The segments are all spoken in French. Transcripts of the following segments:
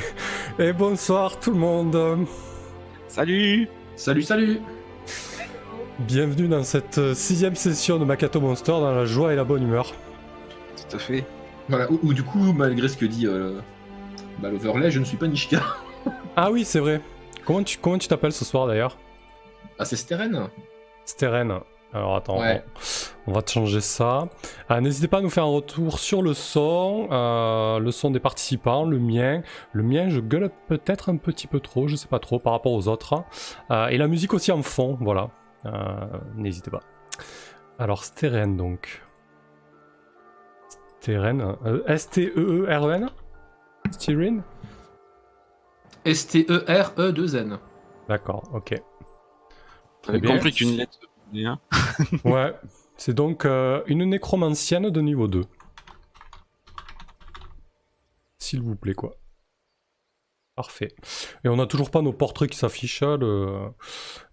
Et bonsoir tout le monde. Salut Salut, salut Bienvenue dans cette euh, sixième session de Makato Monster dans la joie et la bonne humeur. Tout à fait. Voilà, ou, ou du coup, malgré ce que dit euh, bah, l'overlay, je ne suis pas Nishika. Ah oui, c'est vrai. Comment tu comment tu t'appelles ce soir d'ailleurs? Ah, c'est Steren Steren. Alors attends, Ouais. on, on va te changer ça. Ah, N'hésitez pas à nous faire un retour sur le son, euh, le son des participants, le mien. Le mien, je gueule peut-être un petit peu trop, je sais pas trop par rapport aux autres. Euh, et la musique aussi en fond, voilà. Euh, N'hésitez pas. Alors Steren donc. Steren, euh, S-T-E-E-R-E-N Steren E S-T-E-R-E-2-N. D'accord, ok. J'avais bien. compris qu'une lettre. Bien. Ouais, c'est donc euh, une nécromancienne de niveau 2. S'il vous plaît, quoi. Parfait. Et on n'a toujours pas nos portraits qui s'affichent. hein, Le,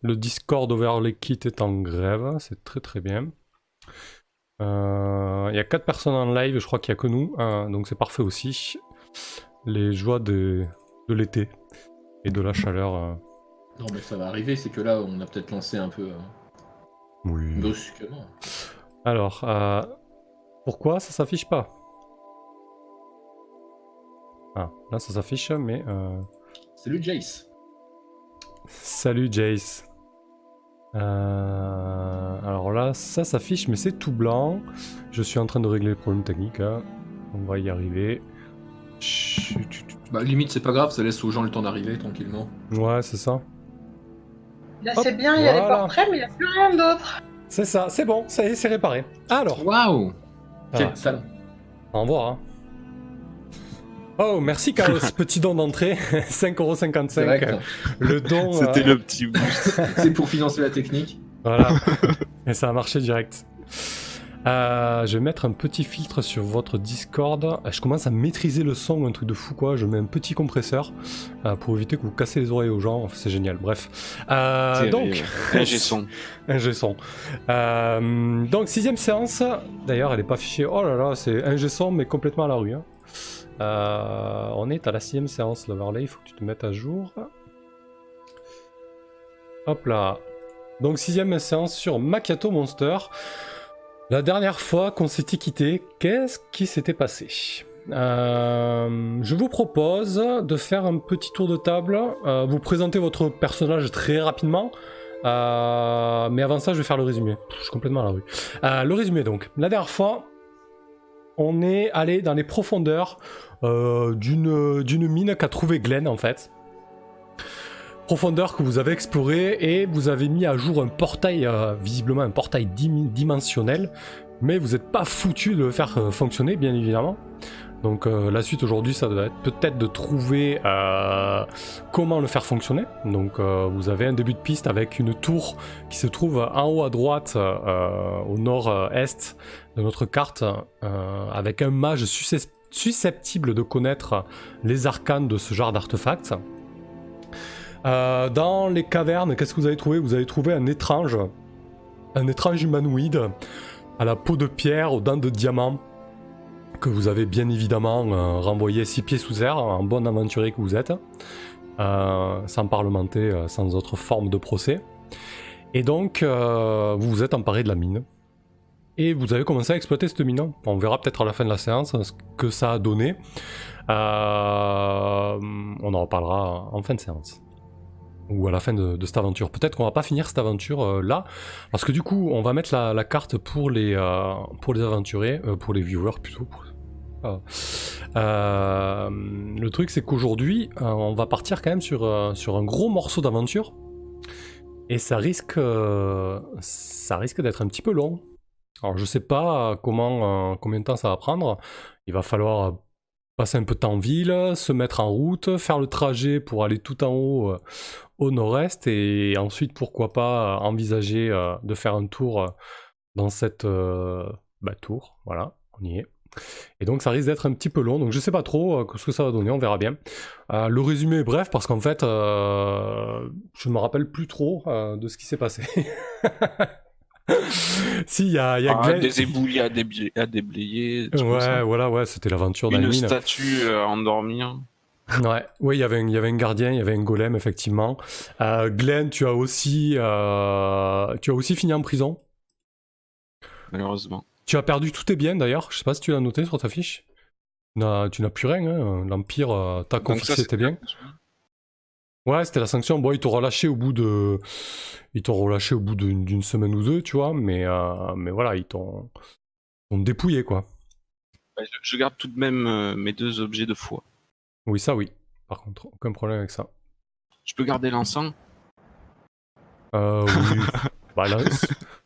le Discord Overlay Kit est en grève. C'est très très bien. Euh, Il y a 4 personnes en live, je crois qu'il n'y a que nous. hein, donc c'est parfait aussi. Les joies de, l'été et de la chaleur. euh, Non, mais ça va arriver, c'est que là, on a peut-être lancé un peu Oui. brusquement. Alors, euh, pourquoi ça s'affiche pas? Ah, là ça s'affiche, mais... euh, Salut Jace. Salut Jace. Euh, Alors là, ça s'affiche, mais c'est tout blanc. Je suis en train de régler le problème technique. hein. On va y arriver. Chut, chut, chut. Bah, limite, c'est pas grave, ça laisse aux gens le temps d'arriver tranquillement. Ouais, c'est ça. Là, Hop, c'est bien, il y a les portraits, mais il n'y a plus rien d'autre. C'est ça, c'est bon, ça y est, c'est réparé. Alors, Waouh Ah, Quel talent Au revoir. hein. Oh, merci Chaos, petit don d'entrée, 5,55€. Direct. Le don. C'était euh, le petit boost. C'est pour financer la technique. Voilà. Et ça a marché direct. Euh, je vais mettre un petit filtre sur votre Discord. Je commence à maîtriser le son, un truc de fou quoi. Je mets un petit compresseur euh, pour éviter que vous cassez les oreilles aux gens. Enfin, c'est génial. Bref. Euh, donc, Un son. un G-son. Euh, donc, sixième séance. D'ailleurs, elle n'est pas affichée. Oh là là, c'est un G-son, mais complètement à la rue. hein. On est à la sixième séance, l'overlay. Il faut que tu te mettes à jour. Hop là. Donc, sixième séance sur Makato Monster. La dernière fois qu'on s'était quitté, qu'est-ce qui s'était passé? Euh, Je vous propose de faire un petit tour de table, euh, vous présenter votre personnage très rapidement. Euh, mais avant ça, je vais faire le résumé. Je suis complètement à la rue. Le résumé donc. La dernière fois, on est allé dans les profondeurs d'une mine qu'a trouvé Glenn en fait. Profondeur que vous avez exploré et vous avez mis à jour un portail, euh, visiblement un portail dim- dimensionnel, mais vous n'êtes pas foutu de le faire euh, fonctionner, bien évidemment. Donc euh, la suite aujourd'hui, ça doit être peut-être de trouver comment le faire fonctionner. Donc vous avez un début de piste avec une tour qui se trouve en haut à droite, au nord-est de notre carte, avec un mage susceptible de connaître les arcanes de ce genre d'artefacts. Euh, dans les cavernes, qu'est-ce que vous avez trouvé? Vous avez trouvé un étrange, un étrange humanoïde à la peau de pierre, aux dents de diamant, que vous avez bien évidemment euh, renvoyé six pieds sous terre, en bon aventurier que vous êtes, euh, sans parlementer, sans autre forme de procès. Et donc, vous vous êtes emparé de la mine. Et vous avez commencé à exploiter cette mine. On verra peut-être à la fin de la séance ce que ça a donné. On en reparlera en fin de séance. Ou à la fin de, cette aventure. Peut-être qu'on va pas finir cette aventure euh, là. Parce que du coup, on va mettre la, carte pour les, euh, pour les aventuriers, euh, pour les viewers plutôt. Le truc, c'est qu'aujourd'hui, on va partir quand même sur, sur un gros morceau d'aventure. Et ça risque, ça risque d'être un petit peu long. Alors, je sais pas comment, combien de temps ça va prendre. Il va falloir passer un peu de temps en ville, se mettre en route, faire le trajet pour aller tout en haut au nord-est et ensuite, pourquoi pas, euh, envisager euh, de faire un tour euh, dans cette euh, bah, tour. Voilà, on y est. Et donc ça risque d'être un petit peu long, donc je sais pas trop euh, ce que ça va donner, on verra bien. Le résumé est bref parce qu'en fait, je ne me rappelle plus trop de ce qui s'est passé. si, il y a, il y a Ah, Glenn- des éboulis à, déblayer, à Ouais, voilà, ouais, c'était l'aventure Une d'Almine. statue à endormir. Ouais, oui, il y avait un- il y avait un gardien, il y avait un golem, effectivement. Euh, Glenn, tu as aussi, euh, tu as aussi fini en prison. Malheureusement. Tu as perdu tous tes biens d'ailleurs. Je sais pas si tu l'as noté sur ta fiche. Tu n'as- tu n'as plus rien. hein. L'Empire euh, t'a confisqué tes biens. Ouais, c'était la sanction. Bon, ils t'ont relâché au bout de, ils t'ont relâché au bout d'une semaine ou deux, tu vois. Mais, euh, mais voilà, ils t'ont, ils t'ont dépouillé quoi. Ouais, je, garde tout de même mes deux objets de foi. Oui, ça oui. Par contre, aucun problème avec ça. Je peux garder l'encens? Euh, oui. bah là,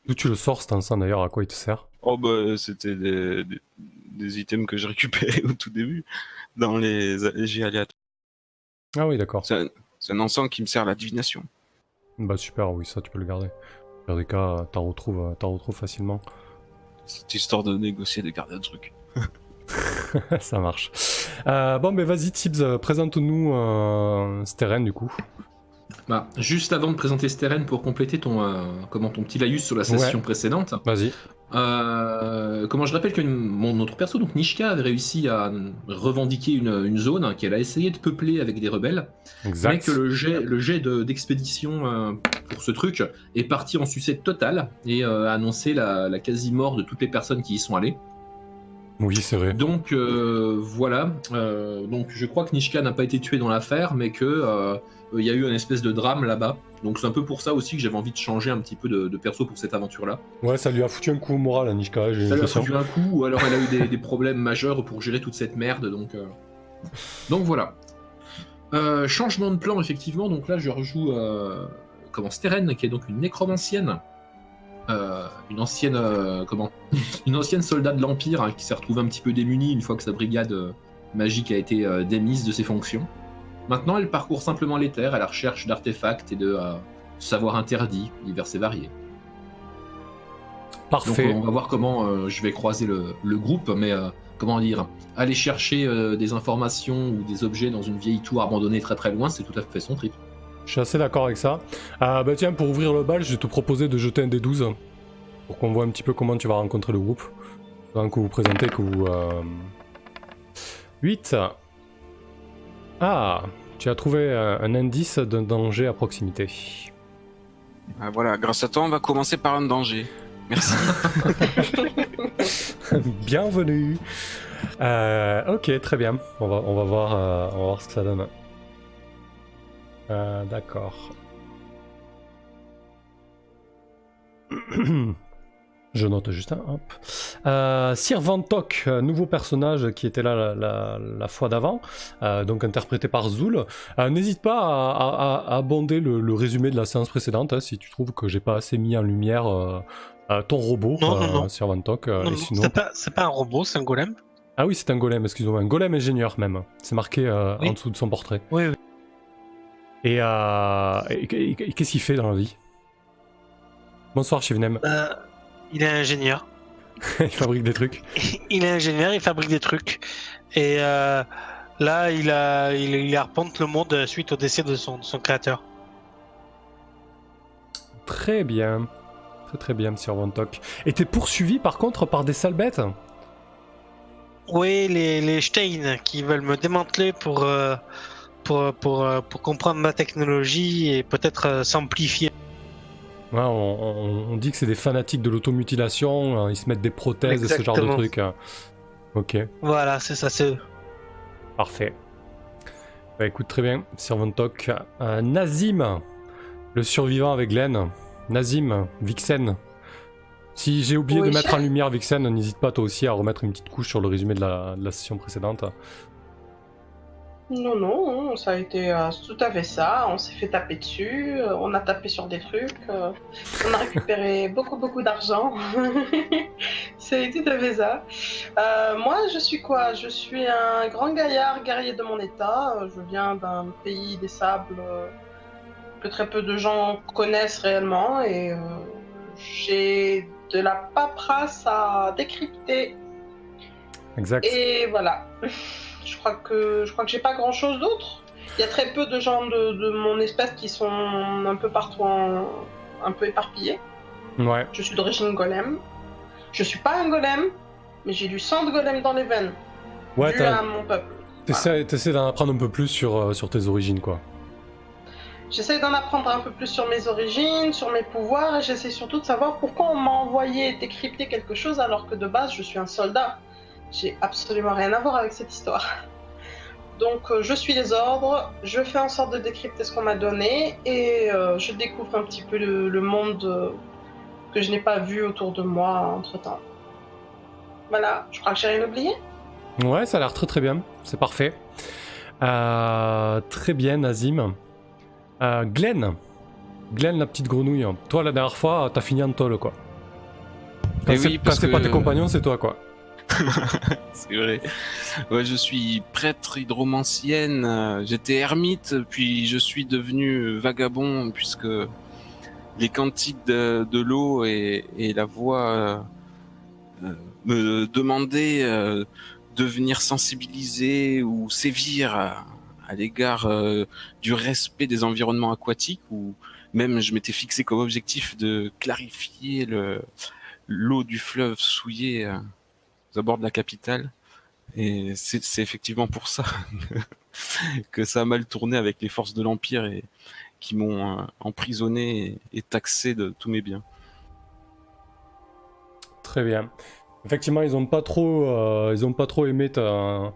d'où tu le sors cet encens d'ailleurs À quoi il te sert? Oh bah c'était des, des, des items que j'ai récupérés au tout début dans les jets aléatoires. Ah oui, d'accord. C'est un, c'est un encens qui me sert à la divination. Bah super, oui, ça tu peux le garder. Dans des cas, t'en retrouves, t'en retrouves facilement. C'est histoire de négocier, de garder un truc. ça marche. Euh, bon, mais vas-y, Tibbs, euh, présente-nous euh, Steren du coup. Bah, juste avant de présenter Steren pour compléter ton, euh, comment, ton petit laïus sur la session Ouais. précédente, Vas-y. comment je rappelle que mon autre perso, donc Nishka, avait réussi à revendiquer une, une zone qu'elle a essayé de peupler avec des rebelles, mais Exact. que le jet, le jet d'expédition pour ce truc est parti en sucette totale et a annoncé la, la quasi-mort de toutes les personnes qui y sont allées. Oui, c'est vrai. Donc euh, voilà, Euh, donc je crois que Nishka n'a pas été tué dans l'affaire, mais que euh, il y a eu un espèce de drame là-bas. Donc c'est un peu pour ça aussi que j'avais envie de changer un petit peu de, de perso pour cette aventure-là. Ouais, ça lui a foutu un coup au moral à Nishka, j'ai Ça lui a foutu un coup, ou alors elle a eu des, des problèmes majeurs pour gérer toute cette merde. Donc, donc voilà. Changement de plan effectivement. Donc là je rejoue comment Steren, qui est donc une nécromancienne. Euh, une ancienne euh, comment une ancienne soldat de l'empire hein, qui s'est retrouvée un petit peu démunie une fois que sa brigade euh, magique a été démise de ses fonctions. Maintenant, elle parcourt simplement les terres à la recherche d'artefacts et de savoirs interdits, divers et variés. Donc Parfait. euh, on va voir comment je vais croiser le, le groupe, mais comment dire, aller chercher des informations ou des objets dans une vieille tour abandonnée très très loin, c'est tout à fait son trip. Je suis assez d'accord avec ça. Ah bah tiens, pour ouvrir le bal, je vais te proposer de jeter un des 12 pour qu'on voit un petit peu comment tu vas rencontrer le groupe. Donc que vous présentez que vous... euh, 8. Ah, tu as trouvé euh, un indice d'un danger à proximité. Ah, voilà, grâce à toi, on va commencer par un danger. Merci. Bienvenue. Euh, ok, très bien. On va, on va voir, euh, on va voir ce que ça donne. Euh, D'accord. Je note juste un. Hop. Euh, Sir Vantok, euh, nouveau personnage qui était là la, la- la fois d'avant, euh, donc interprété par Zoul. Euh, N'hésite pas à, à- à abonder le, le résumé de la séance précédente hein, si tu trouves que j'ai pas assez mis en lumière ton robot, Non, non, non. Sir Vantok. sinon- c'est pas, un robot, c'est un golem. ah oui, c'est un golem, excuse-moi, un golem ingénieur même. C'est marqué Oui. en dessous de son portrait. Oui, oui. Et, euh, et- qu'est-ce qu'il fait dans la vie? Bonsoir, Chivnem. Euh, il est ingénieur. il fabrique des trucs. Il est ingénieur, il fabrique des trucs. Et euh, là, il, a, il, il arpente le monde suite au décès de son, de son créateur. Très bien. Très très bien, Monsieur Vantok. Et t'es poursuivi par contre par des sales bêtes? Oui, les, les Stein qui veulent me démanteler pour, euh, pour, pour, euh, pour comprendre ma technologie et peut-être euh, s'amplifier. Ouais, on, on- on dit que c'est des fanatiques de l'automutilation, hein, ils se mettent des prothèses et ce genre de Exactement. trucs. hein. Ok, Voilà, c'est ça, c'est eux. parfait. Bah écoute, très bien, Sir Vantok. Euh, Nazim, le survivant avec Glenn. Nazim, Vixen. Si j'ai oublié de mettre en lumière Vixen, n'hésite pas toi aussi à remettre une petite couche sur le résumé de la, de la session précédente. Non, non, ça a été euh, tout à fait ça. On s'est fait taper dessus, euh, on a tapé sur des trucs, euh, on a récupéré beaucoup, beaucoup d'argent. C'est tout à fait ça. Moi, je suis quoi? Je suis un grand gaillard guerrier de mon état. Je viens d'un pays des sables que très peu de gens connaissent réellement et j'ai de la paperasse à décrypter Exact. et voilà. Je crois que je crois que j'ai pas grand chose d'autre. Il y a très peu de gens de, de mon espèce qui sont un peu partout en- un peu éparpillés. Ouais, Je suis d'origine golem. Je suis pas un golem, mais j'ai du sang de golem dans les veines. ouais dû à mon peuple. T'essaies t'essaies d'en apprendre un peu plus sur, euh, sur tes origines, quoi. J'essaie d'en apprendre un peu plus sur mes origines, sur mes pouvoirs, et j'essaie surtout de savoir pourquoi on m'a envoyé décrypter quelque chose alors que de base je suis un soldat. J'ai absolument rien à voir avec cette histoire. Donc euh, je suis les ordres, je fais en sorte de décrypter ce qu'on m'a donné, et euh, je découvre un petit peu le, le monde euh, que je n'ai pas vu autour de moi entre temps. Voilà, je crois que j'ai rien oublié. Ouais, ça a l'air très très bien. C'est parfait. Euh, très bien, Nazim. Euh, Glenn. Glenn, la petite grenouille. Toi, la dernière fois, t'as fini en tôle, quoi. Quand Eh c'est oui, c'est pas que- tes compagnons, c'est toi, quoi. C'est vrai. Ouais, je suis prêtre hydromancienne. J'étais ermite, puis je suis devenu vagabond puisque les cantiques de, l'eau et, la voix euh, me demandaient euh, de venir sensibiliser ou sévir à, l'égard euh, du respect des environnements aquatiques ou même je m'étais fixé comme objectif de clarifier le l'eau du fleuve souillé euh, abords de la capitale. Et c'est effectivement pour ça que ça a mal tourné avec les forces de l'Empire et qui m'ont euh, emprisonné et, taxé de tous mes biens. Très bien. Effectivement, ils ont pas trop, euh, pas trop aimé ta,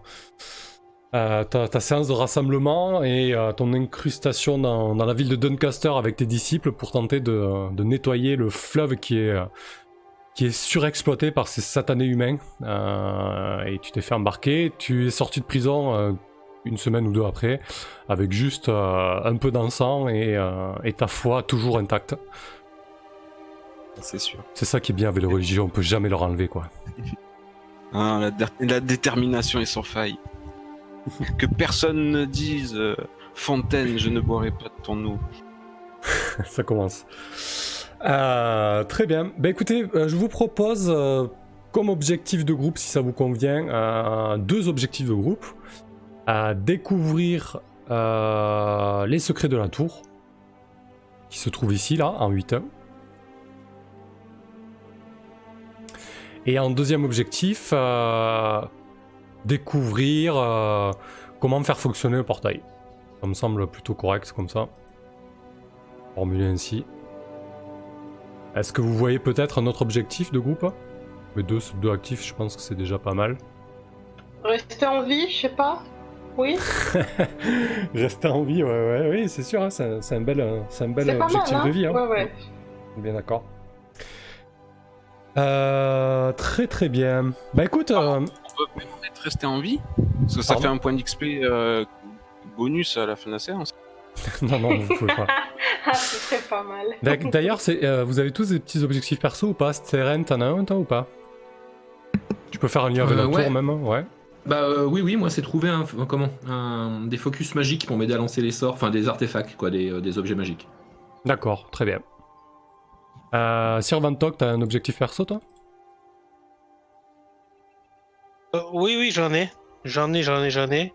euh, ta, ta séance de rassemblement et ton incrustation dans, la ville de Doncaster avec tes disciples pour tenter de, nettoyer le fleuve qui est, qui est surexploité par ces satanés humains. Euh, et tu t'es fait embarquer. Tu es sorti de prison euh, une semaine ou deux après avec juste euh, un peu d'encens et, et ta foi toujours intacte. C'est sûr. C'est ça qui est bien avec les religions, on peut jamais leur enlever quoi. Ah, la, dé- la détermination est sans faille. que personne ne dise Fontaine, je ne boirai pas de ton eau. Ça commence. Euh, très bien. Ben écoutez, euh, je vous propose euh, comme objectif de groupe, si ça vous convient, deux objectifs de groupe. Découvrir les secrets de la tour, qui se trouve ici, là, en 8-1. Et en deuxième objectif, découvrir comment faire fonctionner le portail. Ça me semble plutôt correct comme ça formulé ainsi. Est-ce que vous voyez peut-être un autre objectif de groupe? Mais deux, deux actifs, je pense que c'est déjà pas mal. Rester en vie, je sais pas. Oui, Rester en vie, ouais, ouais, oui, c'est sûr, hein, c'est un, bel, euh, c'est un bel mal, objectif hein de vie. Hein. Ouais, ouais. Bien d'accord. Euh, très très bien. Bah écoute, euh, On peut peut-être rester en vie Parce que ça Pardon fait un point d'XP euh, bonus à la fin de la séance. non, non, vous pouvez pas. Ah, ce serait pas mal. D'ailleurs, euh, vous avez tous des petits objectifs perso ou pas? Steren, t'en as un toi ou pas? Tu peux faire un lien avec Euh, la ouais. tour même, hein, ouais. Bah euh, oui, oui, moi c'est trouver un, un- comment, un- des focus magiques pour m'aider à lancer les sorts, enfin des artefacts, quoi, des, euh, des objets magiques. D'accord, très bien. Euh, Sir Van Tok, t'as un objectif perso toi? Euh, oui, oui, j'en ai. J'en ai, j'en ai, j'en ai.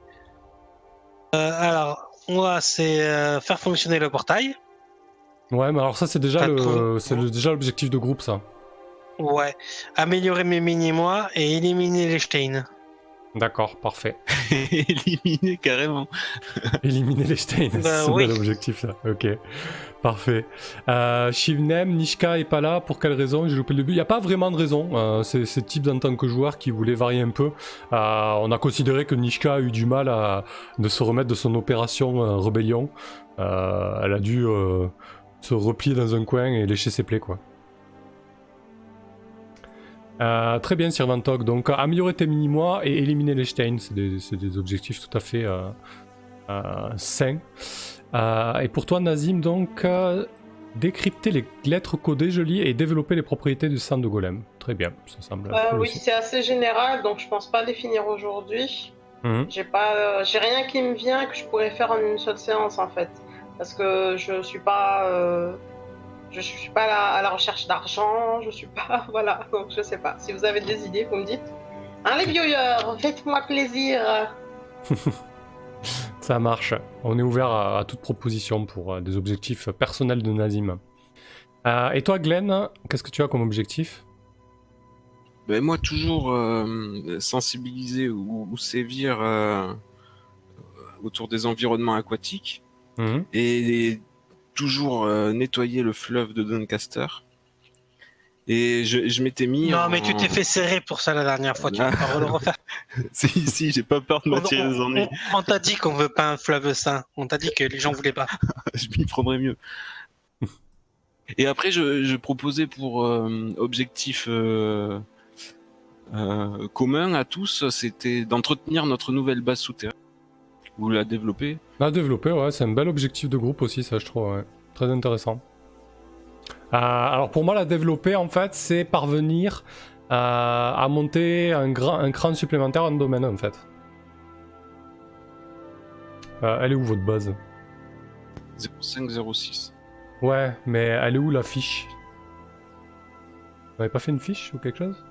Euh, alors, moi, c'est euh, faire fonctionner le portail. Ouais, mais alors ça c'est déjà le, c'est le- déjà l'objectif de groupe ça. Ouais. Améliorer mes mini-mois et éliminer les Stein. D'accord, parfait. Éliminé carrément. Éliminer les Steins, Bah c'est un oui. bel objectif ça. Ok, parfait. Euh, Shivnem, Nishka est pas là, pour quelle raison? J'ai loupé le début. Il n'y a pas vraiment de raison. Euh, c'est c'est type en tant que joueur qui voulait varier un peu. Euh, on a considéré que Nishka a eu du mal à de se remettre de son opération rébellion. Elle a dû se replier dans un coin et lécher ses plaies quoi. Euh, très bien, Sir Van Tok. Donc, améliorer tes mini-mois et éliminer les Steins, c'est des, objectifs tout à fait euh, euh, sains. Euh, et pour toi, Nazim, donc, euh, décrypter les lettres codées, je lis, et développer les propriétés du sang de golem. Très bien, ça semble. Euh, oui, c'est assez général, donc je pense pas les finir aujourd'hui. Mhm. J'ai pas, euh, j'ai rien qui me vient que je pourrais faire en une seule séance en fait, parce que je suis pas, euh, je suis pas à la, à la recherche d'argent, je suis pas, voilà, donc je sais pas. Si vous avez des idées, vous me dites. Hein, les viewers, faites-moi plaisir. Ça marche. On est ouvert à, à toute proposition pour euh, des objectifs personnels de Nazim. Euh, et toi, Glenn, qu'est-ce que tu as comme objectif? Ben moi toujours euh, sensibiliser ou, ou sévir euh, autour des environnements aquatiques Mhm. et toujours euh, nettoyer le fleuve de Doncaster. Et je, je m'étais mis. Non, en- mais tu t'es fait serrer pour ça la dernière fois. Tu vas pas le refaire. si, si, j'ai pas peur de m'attirer des ennuis. on- on t'a dit qu'on veut pas un fleuve sain. On t'a dit que les gens voulaient pas. je m'y prendrais mieux. Et après, je, je proposais pour euh, objectif euh, euh, commun à tous, c'était d'entretenir notre nouvelle base souterraine. Vous la développez La développer, ouais, c'est un bel objectif de groupe aussi, ça je trouve, ouais. Très intéressant. Euh, alors pour moi, la développer, en fait, c'est parvenir euh, à monter un, grand, un cran supplémentaire en domaine, en fait. Euh, elle est où votre base? 0506. Ouais, mais elle est où la fiche? Vous avez pas fait une fiche ou quelque chose?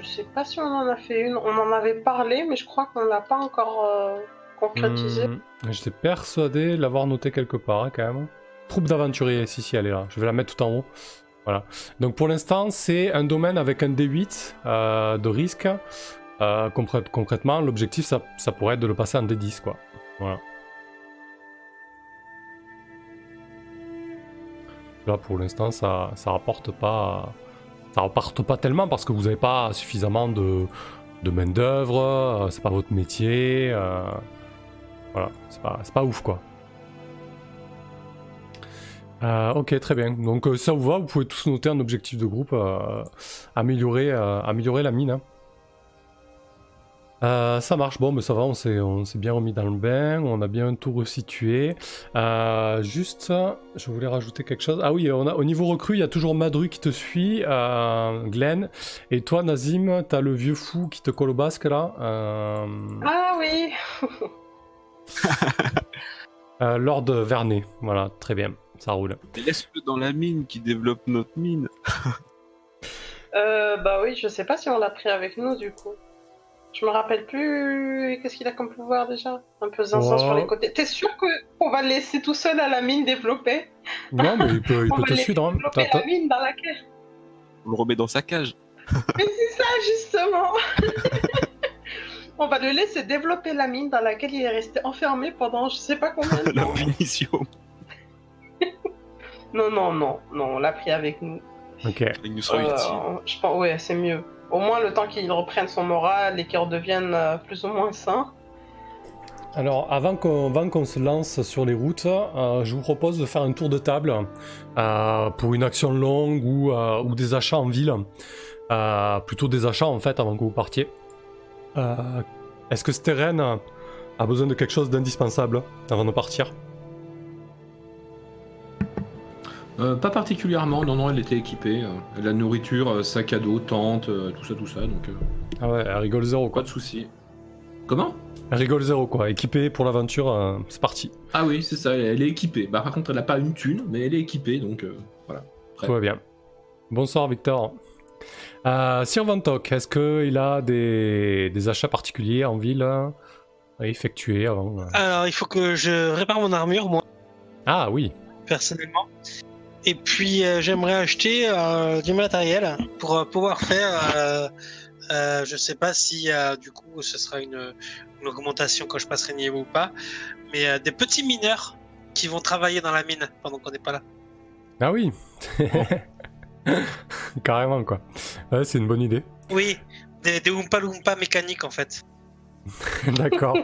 Je sais pas si on en a fait une. On en avait parlé, mais je crois qu'on l'a pas encore euh, concrétisé. Hmm, J'étais persuadé de l'avoir noté quelque part, hein, quand même. Troupe d'aventuriers, si, si, elle est là. Je vais la mettre tout en haut. Voilà. Donc pour l'instant, c'est un domaine avec un D8 euh, de risque. Euh, concrè- concrètement, l'objectif, ça, ça pourrait être de le passer en D10, quoi. Voilà. Là, pour l'instant, ça, ça rapporte pas, ça rapporte pas tellement parce que vous n'avez pas suffisamment de, de main d'œuvre. euh, c'est pas votre métier. euh, voilà, c'est pas, pas ouf, quoi. Euh, ok, très bien. Donc ça vous va, vous pouvez tous noter un objectif de groupe, améliorer, améliorer la mine. hein. Euh, ça marche, bon, mais ça va, on s'est, on s'est bien remis dans le bain, on a bien tout resitué. Euh, juste, je voulais rajouter quelque chose. Ah oui, on a, au niveau recrue, il y a toujours Madru qui te suit, euh, Glenn. Et toi, Nazim, t'as le vieux fou qui te colle au basque là. Euh, Ah oui euh, Lord Vernet, voilà, très bien, ça roule. Mais Laisse-le dans la mine qui développe notre mine. euh, Bah oui, je sais pas si on l'a pris avec nous du coup. Je me rappelle plus. Qu'est-ce qu'il a comme pouvoir déjà Un peu zinzin Oh. sur les côtés. T'es sûr qu'on va le laisser tout seul à la mine développer? Non, mais il peut, il On peut va te suivre. hein. la mine dans laquelle On le remet dans sa cage. Mais c'est ça justement On va le laisser développer la mine dans laquelle il est resté enfermé pendant je sais pas combien de La temps. punition. Non, non, non, non, on l'a pris avec nous. Ok. Il nous sera Euh, utile. je pense, ouais, c'est mieux. Au moins le temps qu'il reprenne son moral et qu'il redevienne euh, plus ou moins sain. Alors, avant qu'on se lance sur les routes, euh, je vous propose de faire un tour de table euh, pour une action longue ou, des achats en ville. Plutôt des achats en fait avant que vous partiez. Est-ce que Steren a besoin de quelque chose d'indispensable avant de partir? Euh, pas particulièrement, non, non, elle était équipée. euh, la nourriture, euh, sac à dos, tente, euh, tout ça, tout ça, donc euh, Ah ouais, elle rigole zéro pas quoi. de soucis. Comment? Elle rigole zéro quoi. Équipée pour l'aventure, euh, c'est parti. Ah oui, c'est ça, elle, elle est équipée. Bah, par contre, elle a pas une thune, mais elle est équipée, donc euh, voilà. Tout va bien. Bonsoir Victor. Euh, Sir Vantok, est-ce qu'il a des, des achats particuliers en ville à effectuer avant Alors, il faut que je répare mon armure, moi, Ah oui, personnellement. Et puis, euh, j'aimerais acheter euh, du matériel pour euh, pouvoir faire. Euh, euh, je sais pas si, euh, du coup, ce sera une, une augmentation quand je passerai niveau ou pas, mais euh, des petits mineurs qui vont travailler dans la mine pendant qu'on n'est pas là. ah oui. Carrément quoi. Ouais, c'est une bonne idée. Oui, des, des Oompa Loompa mécaniques en fait. D'accord.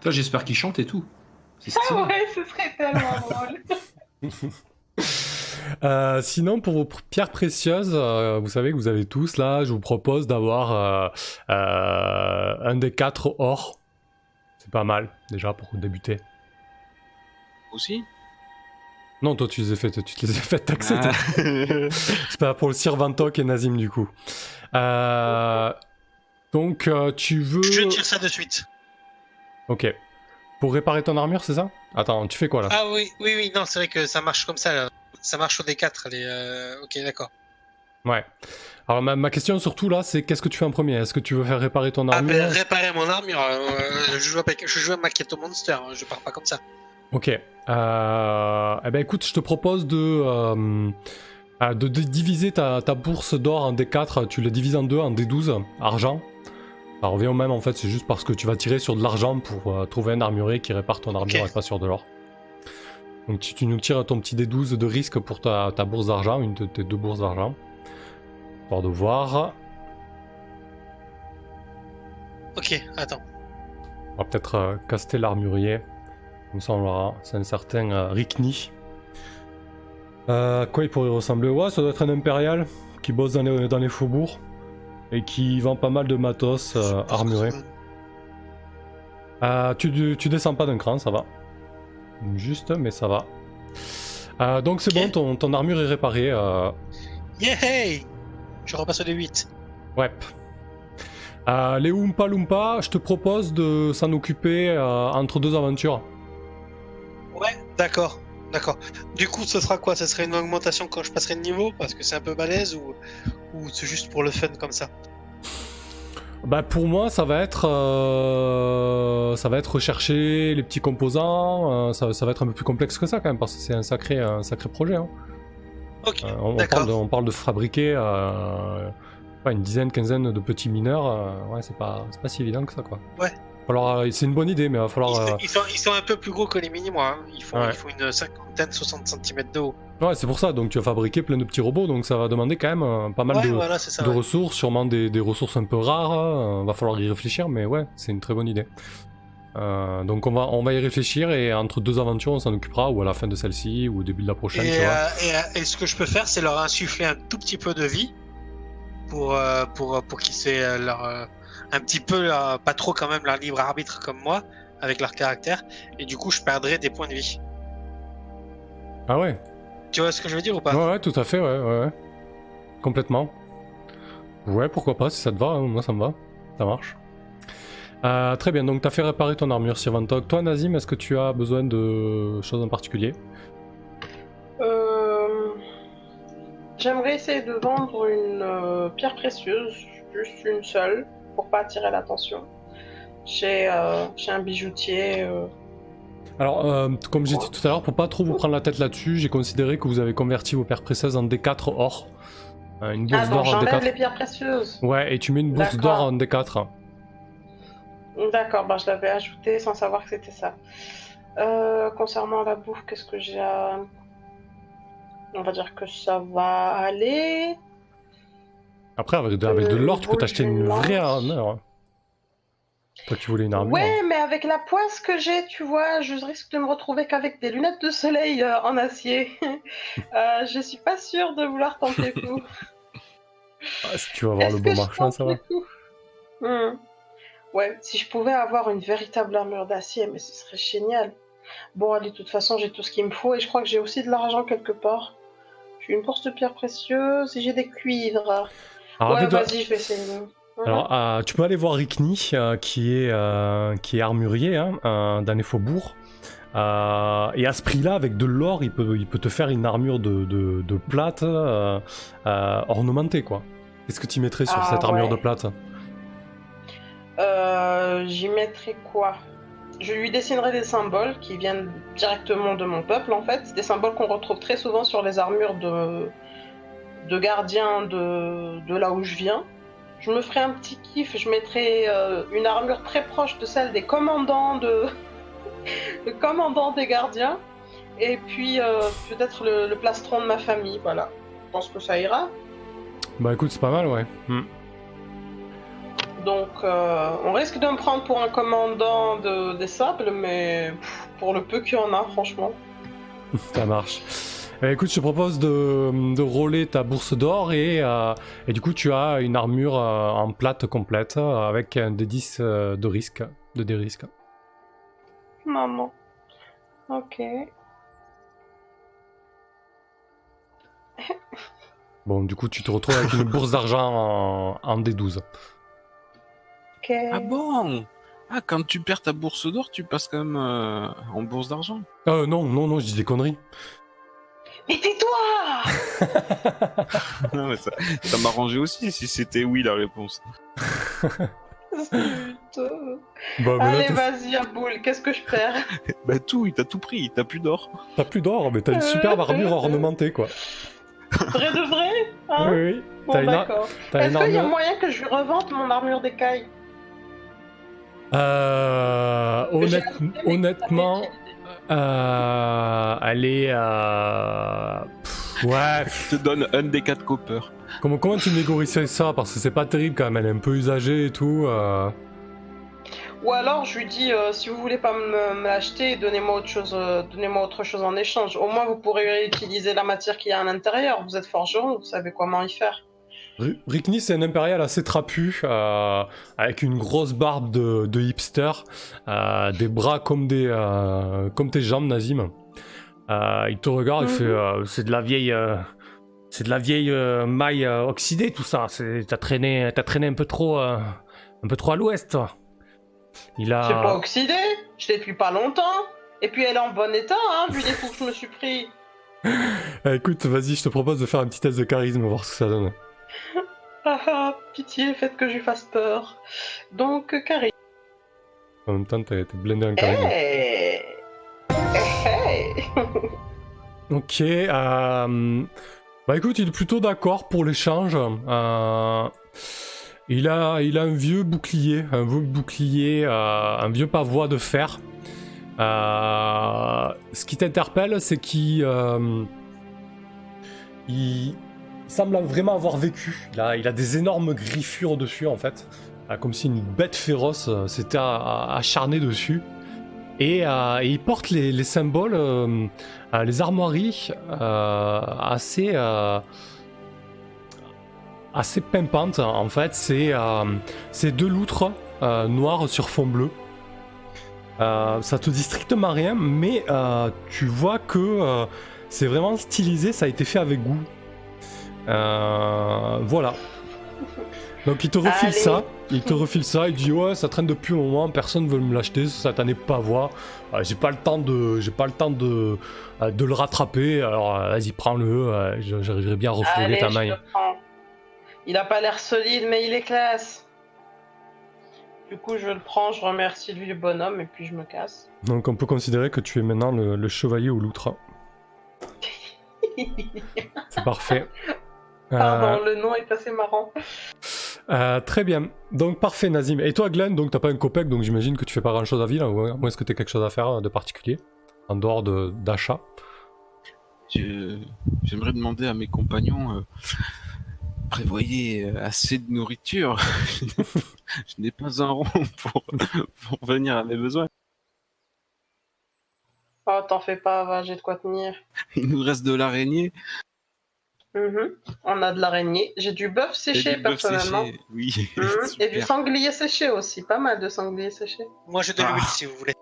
Toi, j'espère qu'il chante et tout. Ah ouais, ce serait tellement drôle. Euh, sinon, pour vos pierres précieuses, euh, vous savez que vous avez tous là, je vous propose d'avoir euh, un des quatre or. C'est pas mal déjà pour débuter. Aussi? Non, toi tu les as fait, tu te les as fait taxer. Ah. C'est pas pour le Sir Vantok et Nazim du coup. Euh, donc euh, tu veux. Je tire ça de suite. Ok. Pour réparer ton armure, c'est ça Attends, tu fais quoi là Ah oui, oui, oui, non, c'est vrai que ça marche comme ça. Là. Ça marche au D4. Les, euh, Ok, d'accord. Ouais. Alors ma, ma question surtout là, c'est qu'est-ce que tu fais en premier Est-ce que tu veux faire réparer ton Ah, armure ben, réparer mon armure. euh, je, joue avec, je joue à Maquetto Monster. hein, Je pars pas comme ça. Ok. Euh, eh ben écoute, je te propose de, euh, euh, de, de diviser ta, ta bourse d'or en D4. Tu la divises en deux, en D12, argent. Ça revient au même en fait, c'est juste parce que tu vas tirer sur de l'argent pour euh, trouver un armurier qui répare ton armure et pas sur de l'or. Donc tu, tu nous tires ton petit D12 de risque pour ta, ta bourse d'argent, une de tes deux bourses d'argent. Histoire de voir. Ok, attends. On va peut-être euh, caster l'armurier. Comme ça on l'aura. C'est un certain euh, Rickney. Euh, quoi il pourrait ressembler? Ouais, ça doit être un impérial qui bosse dans les, dans les faubourgs et qui vend pas mal de matos euh, armuré. Euh, tu, tu descends pas d'un cran, ça va. Juste, mais ça va. Euh, donc c'est bon, ton, ton armure est réparée. Euh, Yeah! Je repasse au D8. ouais. Les Oompa Loompa, je te propose de s'en occuper entre deux aventures. Ouais, d'accord. D'accord. Du coup, ce sera quoi? Ce serait une augmentation quand je passerai de niveau? Parce que c'est un peu balèze ou, ou c'est juste pour le fun comme ça Bah pour moi ça va être euh, ça va être rechercher les petits composants, euh, ça, ça va être un peu plus complexe que ça quand même parce que c'est un sacré un sacré projet. hein. Euh, on, parle de, on parle de fabriquer pas une dizaine, quinzaine de petits mineurs, ouais c'est pas c'est pas si évident que ça quoi. Ouais. Alors c'est une bonne idée mais il va falloir Ils, ils sont, ils sont un peu plus gros que les mini-mois. hein. Ils, font, Ouais. ils font une cinquantaine, 60 cm de haut. Ouais c'est pour ça donc tu vas fabriquer plein de petits robots donc ça va demander quand même euh, pas mal Ouais, de, voilà, c'est ça. de ouais. ressources, sûrement des, des ressources un peu rares. euh, va falloir y réfléchir, mais ouais, c'est une très bonne idée. Euh, donc on va, on va y réfléchir et entre deux aventures on s'en occupera ou à la fin de celle-ci ou au début de la prochaine. tu Et, vois. euh, et, et ce que je peux faire, c'est leur insuffler un tout petit peu de vie pour, pour, pour qu'ils aient leur, un petit peu, leur- pas trop quand même, leur libre arbitre comme moi, avec leur caractère. Et du coup, je perdrai des points de vie. Ah ouais, Tu vois ce que je veux dire ou pas ouais, ouais, tout à fait, ouais, ouais, ouais. Complètement. Ouais, pourquoi pas, si ça te va, hein, moi ça me va, ça marche. Euh, très bien, donc t'as fait réparer ton armure, Sirvantok. Toi, Nazim, est-ce que tu as besoin de choses en particulier Euh, J'aimerais essayer de vendre une euh, pierre précieuse, juste une seule, pour pas attirer l'attention. Chez, euh, chez un bijoutier. Alors, euh, comme j'ai dit tout à l'heure, pour pas trop vous prendre la tête là-dessus, j'ai considéré que vous avez converti vos paires précieuses en D4 or. Euh, une bourse Ah, d'or en j'enlève D4. les pierres précieuses. Ouais, et tu mets une bourse d'or en D4. D'accord, bah, je l'avais ajouté sans savoir que c'était ça. Euh, concernant la bouffe, qu'est-ce que j'ai à... On va dire que ça va aller. Après, avec de, l'or, tu peux t'acheter une vraie armure. Hein. Toi qui voulais une armure. Ouais, mais avec la poisse que j'ai, tu vois, je risque de me retrouver qu'avec des lunettes de soleil euh, en acier. euh, je suis pas sûre de vouloir tenter le coup. Ah, si tu vas avoir Est-ce le bon marchand, ça va. Hmm. Ouais, si je pouvais avoir une véritable armure d'acier, mais ce serait génial. Bon, allez, de toute façon, j'ai tout ce qu'il me faut et je crois que j'ai aussi de l'argent quelque part. J'ai une bourse de pierres précieuses et j'ai des cuivres. Alors, ouais, vas-y, je vais essayer. Mhm. Alors, euh, tu peux aller voir Rickney, euh, qui, est, euh, qui est armurier hein, euh, faubourgs. Euh, et à ce prix-là, avec de l'or, il peut, il peut te faire une armure de, de, de plate ornementée, quoi. Qu'est-ce que tu mettrais sur Ah, cette armure ouais. de plate J'y mettrai quoi? Je lui dessinerai des symboles qui viennent directement de mon peuple, en fait. Des symboles qu'on retrouve très souvent sur les armures de, de gardiens de, de là où je viens. Je me ferai un petit kiff, je mettrai euh, une armure très proche de celle des commandants de, le commandant des gardiens. Et puis euh, peut-être le, le plastron de ma famille, voilà. Je pense que ça ira. Bah écoute, c'est pas mal, ouais. Hmm. Donc, euh, on risque de me prendre pour un commandant de, des sables, mais pff, pour le peu qu'il y en a, franchement. Ça marche. Eh, écoute, je te propose de, de rouler ta bourse d'or et, euh, et du coup tu as une armure euh, en plate complète euh, avec un des 10 euh, de risque, de dérisque. Maman. Ok. Bon, du coup tu te retrouves avec une bourse d'argent en, en D12. Ok. Ah bon? Ah, quand tu perds ta bourse d'or, tu passes quand même euh, en bourse d'argent. Euh, non, non, non, je dis des conneries. Mais tais-toi Non, mais ça ça m'arrangeait aussi si c'était oui la réponse. Bah, Allez, vas-y, à boule, qu'est-ce que je perds? Bah tout, il t'a tout pris, t'as plus d'or. t'as plus d'or, mais t'as une superbe armure ornementée quoi. Vrai de vrai hein? Oui, oui. Bon, T'as une, ar- Est-ce qu'il y a moyen que je lui revende mon armure d'écaille? Euh, honnête- honnêtement, euh, elle est. euh, pff, ouais. pff, Je te donne un des quatre coppers. comment, comment tu négociais ça? Parce que c'est pas terrible quand même, elle est un peu usagée et tout. euh. Ou alors je lui dis euh, si vous voulez pas me, me l'acheter, donnez-moi autre chose, euh, donnez-moi autre chose en échange. Au moins vous pourrez utiliser la matière qu'il y a à l'intérieur. Vous êtes forgeron, vous savez comment y faire. Ri- Rickney, c'est un impérial assez trapu, euh, avec une grosse barbe de, de hipster, euh, des bras comme, des, euh, comme tes jambes, Nazim. Il te regarde, il Mhm. fait euh, C'est de la vieille. c'est de la vieille maille oxydée, tout ça. T'as traîné, t'as traîné un peu trop, un peu trop à l'ouest, toi. Il a. C'est pas oxydé, je l'ai depuis pas longtemps. Et puis elle est en bon état, hein, vu les coups que je me suis pris. Eh, écoute, vas-y, je te propose de faire un petit test de charisme, voir ce que ça donne. Ah ah, pitié, faites que je lui fasse peur. Donc, Carrie. En même temps, t'es t'es blindé en charisme. Hey Hey Ok, euh, bah écoute, il est plutôt d'accord pour l'échange. Euh, il, a, il a un vieux bouclier, un vieux bouclier, euh, un vieux pavois de fer. Euh, ce qui t'interpelle, c'est qu'il euh, il, il semble vraiment avoir vécu. Il a, des énormes griffures dessus, en fait. Euh, comme si une bête féroce euh, s'était acharnée dessus. Et, euh, et il porte les, les symboles, euh, les armoiries assez, assez pimpantes. En fait, c'est deux loutres noires sur fond bleu. Ça te dit strictement rien, mais tu vois que c'est vraiment stylisé, ça a été fait avec goût. Euh, voilà. Donc il te refile Allez. ça, il te refile ça, il dit ouais ça traîne depuis un moment, personne veut me l'acheter, ce satané pavois. Euh, j'ai pas le temps de, j'ai pas le temps de, euh, de le rattraper. Alors euh, vas-y prends-le, j'arriverai bien à refouler ta le prends. Il a pas l'air solide, mais il est classe. Du coup, je le prends, je remercie le vieux bonhomme et puis je me casse. Donc on peut considérer que tu es maintenant le, le chevalier au loutre. C'est parfait. Euh, Pardon, le nom est assez marrant. euh, très bien. Donc parfait Nazim. Et toi Glenn, donc t'as pas un copec, donc j'imagine que tu fais pas grand chose à ville, hein, à moins est-ce que t'as quelque chose à faire euh, de particulier en dehors de- d'achat? J'aimerais demander à mes compagnons, euh, prévoyez euh, assez de nourriture. Je n'ai pas un rond pour, pour venir à mes besoins. Oh, t'en fais pas, va, j'ai de quoi tenir. Il nous reste de l'araignée Mhm. On a de l'araignée. J'ai du bœuf séché, du personnellement. séché. Oui, Mhm. Et du sanglier séché aussi, pas mal de sanglier séché. Moi, j'ai de Ah. l'huile si vous voulez.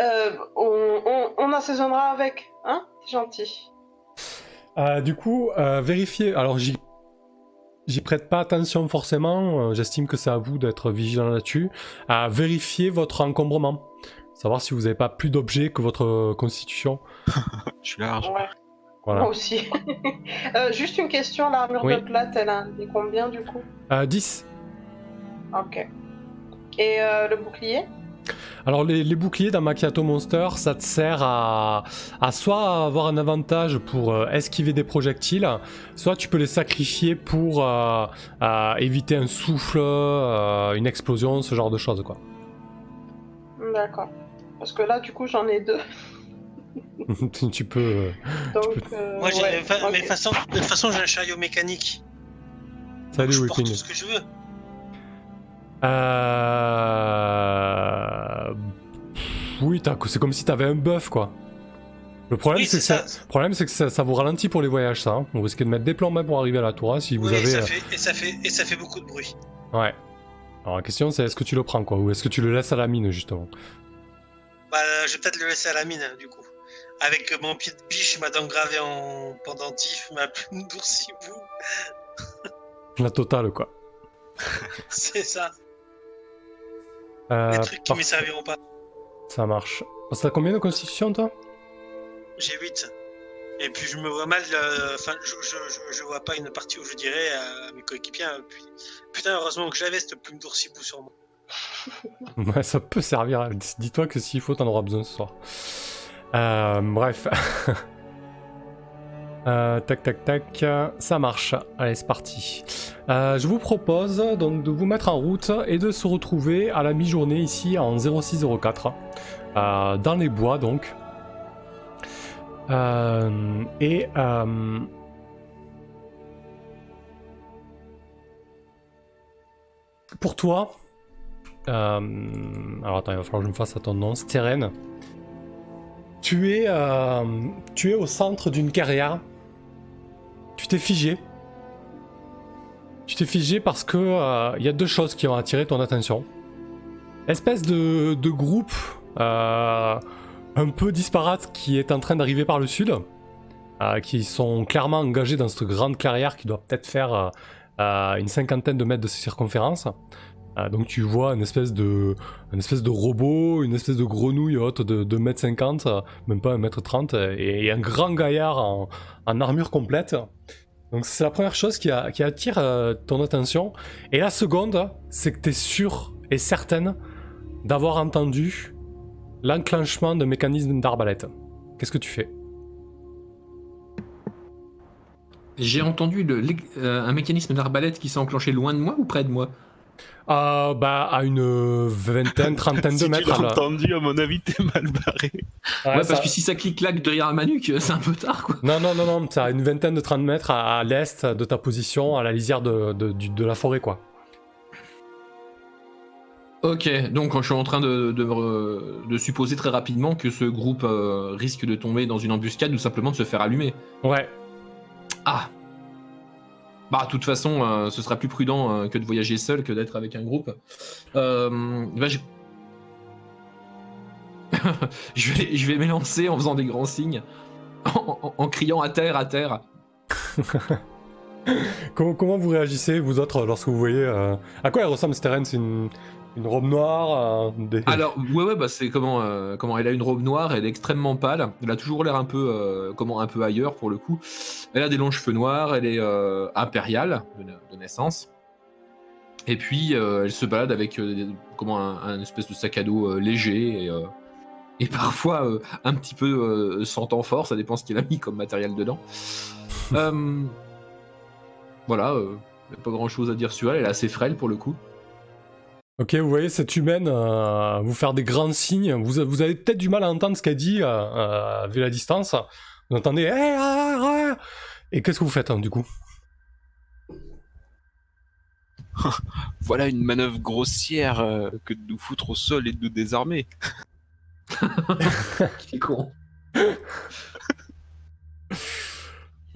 Euh, on, on, on assaisonnera avec, hein C'est gentil. Euh, du coup, euh, vérifiez. Alors, j'y, j'y prête pas attention forcément. j'estime que c'est à vous d'être vigilant là-dessus. À vérifier votre encombrement. Savoir si vous n'avez pas plus d'objets que votre constitution. Je suis large. Ouais, Voilà. moi aussi. Euh, juste une question, l'armure Oui. de plate, elle a dit combien du coup? Euh, 10. Ok. Et euh, le bouclier? Alors, les, les boucliers dans Macchiato Monster, ça te sert à, à soit avoir un avantage pour euh, esquiver des projectiles, soit tu peux les sacrifier pour éviter un souffle, une explosion, ce genre de choses, quoi. D'accord. Parce que là, du coup, j'en ai deux. tu peux. euh, Donc, euh, Moi, j'ai, ouais, enfin, ok. mais de toute façon, de toute façon, j'ai un chariot mécanique. Salut, je porte tout ce que je veux. Euh... Oui, t'as- c'est comme si t'avais un buff, quoi. Le problème, Oui, c'est que, ça... ça. le problème, c'est que ça, ça vous ralentit pour les voyages, ça. hein. Vous risquez de mettre des plans même pour arriver à la tour, hein, si vous Oui, et, avez... ça euh, fait, et, ça fait, et ça fait beaucoup de bruit. Ouais. Alors la question, c'est est-ce que tu le prends, quoi Ou est-ce que tu le laisses à la mine, justement? Bah, je vais peut-être le laisser à la mine, du coup. Avec mon pied de biche, ma dent gravée en pendentif, ma plume d'oursibou. La totale, quoi. C'est ça. Euh, Les trucs qui me parfait. serviront pas. Ça marche. Ça combien de constitution, toi? J'ai 8. Et puis je me vois mal, euh, enfin, je, je, je, je vois pas une partie où je dirais à mes coéquipiers, euh, puis, putain, heureusement que j'avais cette plume d'oursibou sur moi. Ouais, ça peut servir. Dis-toi que s'il faut, t'en auras besoin ce soir. Euh, bref. Euh, tac, tac, tac. Ça marche. Allez, c'est parti. Euh, je vous propose donc de vous mettre en route et de se retrouver à la mi-journée ici en 0604. euh, dans les bois donc. Et pour toi, alors attends, il va falloir que je me fasse à ton nom. Tu es, euh, tu es au centre d'une carrière. Tu t'es figé. Tu t'es figé parce que euh, il y a deux choses qui ont attiré ton attention. Espèce de, de groupe euh, un peu disparate qui est en train d'arriver par le sud, euh, qui sont clairement engagés dans cette grande carrière qui doit peut-être faire euh, euh, une cinquantaine de mètres de circonférence. Euh, donc tu vois une espèce de, de robot, une espèce de grenouille haute de 2m50, euh, même pas 1m30, euh, et, et un grand gaillard en, armure complète. Donc c'est la première chose qui, attire euh, ton attention. Et la seconde, c'est que tu es sûr et certaine d'avoir entendu l'enclenchement de mécanisme d'arbalète. Qu'est-ce que tu fais? J'ai entendu euh, un mécanisme d'arbalète qui s'est enclenché loin de moi ou près de moi? Euh, Bah à une vingtaine, trentaine de si tu mètres. l'as entendu, à mon avis, t'es mal barré. Ouais, Ouais, ça- parce que si ça clique-claque derrière ma nuque, c'est un peu tard, quoi. Non, non, non, non, c'est à une vingtaine de 30 mètres à, à l'est de ta position, à la lisière de, de, la forêt, quoi. Ok, donc je suis en train de, de, de supposer très rapidement que ce groupe euh, risque de tomber dans une embuscade ou simplement de se faire allumer. Ouais, Ah Bah, de toute façon, euh, ce sera plus prudent euh, que de voyager seul que d'être avec un groupe. Euh, bah, je... vais, m'élancer en faisant des grands signes, en, criant à terre, à terre. comment, vous réagissez, vous autres, lorsque vous voyez... À quoi elle ressemble, Steren C'est une, une robe noire euh, des... Alors, ouais, ouais, bah c'est comment, euh, comment elle a une robe noire, elle est extrêmement pâle, elle a toujours l'air un peu, euh, comment, un peu ailleurs pour le coup. Elle a des longs cheveux noirs, elle est euh, impériale de, de naissance. Et puis, elle se balade avec comment, un, un espèce de sac à dos léger et, et parfois un petit peu sans temps fort, ça dépend ce qu'il a mis comme matériel dedans. Voilà, pas grand chose à dire sur elle, elle est assez frêle pour le coup. Ok, vous voyez cette humaine euh, vous faire des grands signes. Vous, vous avez peut-être du mal à entendre ce qu'elle dit, euh, euh, vu la distance. Vous entendez... Eh, ah, ah Et qu'est-ce que vous faites, hein, du coup? Voilà une manœuvre grossière euh, que de nous foutre au sol et de nous désarmer. Qui est con.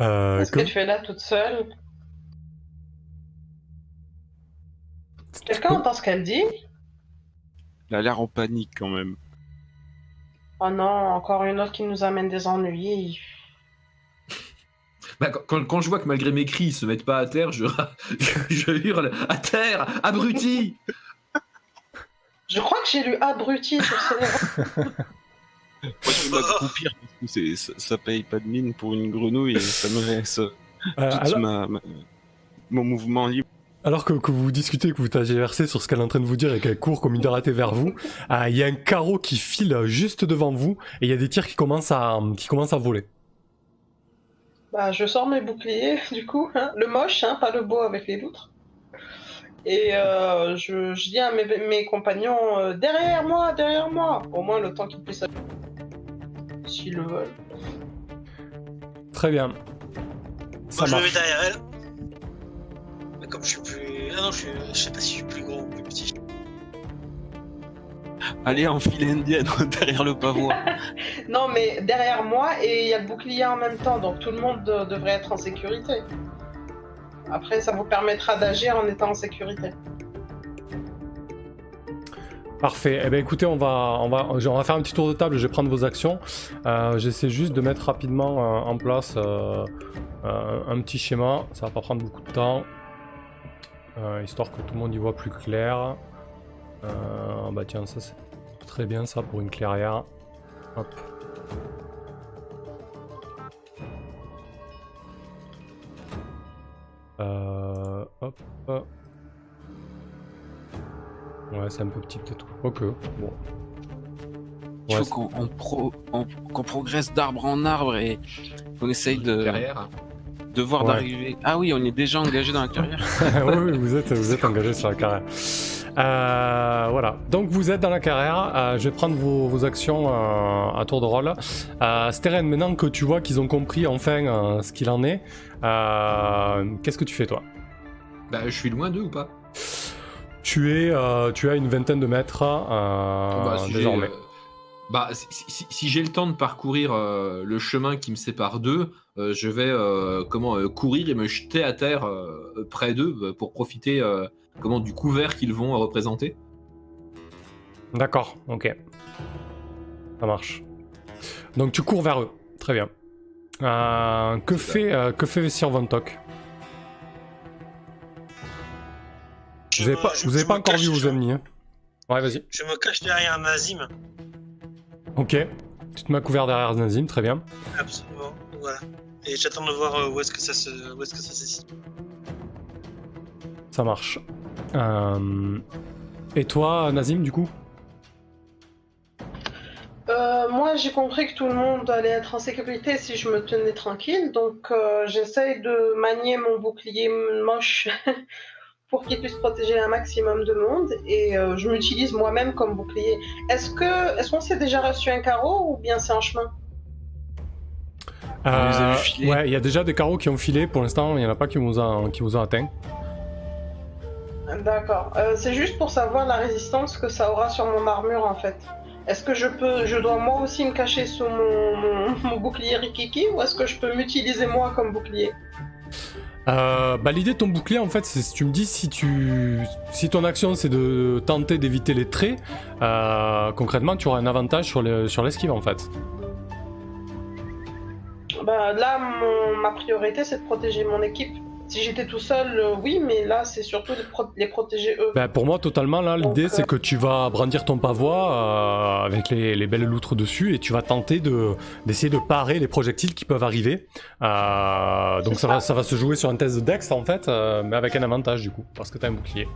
euh, Qu'est-ce que- que tu fais là toute seule? Quelqu'un entend ce qu'elle dit? Elle a l'air en panique quand même. Oh non, encore une autre qui nous amène des ennuis. Bah, quand- quand, quand je vois que malgré mes cris, ils se mettent pas à terre, je, je hurle à terre, abruti Je crois que j'ai lu abruti sur lèvres. Moi, je vais m'accroupir parce que c'est- ça, ça paye pas de mine pour une grenouille et ça me laisse euh, toute alors- ma- ma- mon mouvement libre. Alors que, que vous discutez, que vous tergiversez sur ce qu'elle est en train de vous dire et qu'elle court comme une dératée vers vous, euh, il y a un carreau qui file juste devant vous et il y a des tirs qui commencent à, qui commencent à voler. Bah, je sors mes boucliers, du coup, hein, le moche, hein, pas le beau avec les loutres. Et euh, je, je dis à mes, mes compagnons euh, derrière moi, derrière moi. Au moins le temps qu'ils puissent. S'ils le veulent. Très bien. Ça Moi, je me mets marche. derrière elle. Comme je suis plus. Ah non, je, suis... je sais pas si je suis plus gros ou plus petit. Allez, en file indienne derrière le pavois. Non, mais derrière moi et il y a le bouclier en même temps, donc tout le monde de- devrait être en sécurité. Après, ça vous permettra d'agir en étant en sécurité. Parfait. Eh ben écoutez, on va, on va, on va faire un petit tour de table. Je vais prendre vos actions. Euh, J'essaie juste de mettre rapidement euh, en place euh, euh, un petit schéma. Ça va pas prendre beaucoup de temps, Euh, histoire que tout le monde y voit plus clair. Euh, bah tiens, ça c'est très bien ça pour une clairière. Hop. Euh, hop. Ouais, c'est un peu petit peut-être. Ok, bon. Il Ouais, faut qu'on on pro- on- qu'on progresse d'arbre en arbre et qu'on essaye de, Derrière. De voir Ouais. d'arriver. Ah oui, on est déjà engagé dans la carrière. oui, oui, vous êtes, vous êtes engagé sur la carrière. Euh, voilà, donc vous êtes dans la carrière. Euh, je vais prendre vos, vos actions euh, à tour de rôle. Euh, Steren, maintenant que tu vois qu'ils ont compris enfin euh, ce qu'il en est, euh, qu'est-ce que tu fais toi? Bah, je suis loin d'eux ou pas? Tu es, euh, tu as une vingtaine de mètres euh, Bah, si j'ai, désormais. euh, Bah, si, si- si j'ai le temps de parcourir euh, le chemin qui me sépare d'eux, je vais euh, comment euh, courir et me jeter à terre euh, près d'eux euh, pour profiter euh, comment du couvert qu'ils vont euh, représenter. D'accord, ok. Ça marche. Donc tu cours vers eux. Très bien. Euh, que, fait, euh, que fait Sir Von Je Vous avez me- pas, je- vous avez pas encore cache- vu vos je- ennemis. hein? Ouais, vas-y. Je me cache derrière Nazim. Ok. Tu te mets couvert derrière Nazim, très bien. Absolument. Voilà. Et j'attends de voir euh, où est-ce que ça se, où est-ce que ça se situe. Ça marche. Euh, Et toi, Nazim, du coup? Euh, moi, j'ai compris que tout le monde allait être en sécurité si je me tenais tranquille, donc euh, j'essaye de manier mon bouclier moche pour qu'il puisse protéger un maximum de monde et euh, je m'utilise moi-même comme bouclier. Est-ce que, est-ce qu'on s'est déjà reçu un carreau ou bien c'est en chemin? On les a Euh, vus filer. Ouais, il y a déjà des carreaux qui ont filé. Pour l'instant, il n'y en a pas qui vous ont, qui vous ont atteint. D'accord. Euh, c'est juste pour savoir la résistance que ça aura sur mon armure en fait. Est-ce que je peux, je dois moi aussi me cacher sous mon, mon, mon bouclier Rikiki ou est-ce que je peux m'utiliser moi comme bouclier? Euh, bah, L'idée de ton bouclier, en fait, c'est si tu me dis si, tu, si ton action c'est de tenter d'éviter les traits, euh, concrètement, tu auras un avantage sur le- sur l'esquive en fait. Bah, là, mon- ma priorité, c'est de protéger mon équipe. Si j'étais tout seul, euh, oui, mais là, c'est surtout de pro- les protéger eux. Bah, pour moi, totalement, là, l'idée Donc, c'est euh, que tu vas brandir ton pavois euh, avec les, les belles loutres dessus et tu vas tenter de- d'essayer de, parer les projectiles qui peuvent arriver. Euh, donc ça va, ça. ça va se jouer sur un test de Dex en fait, euh, mais avec un avantage du coup, parce que tu as un bouclier.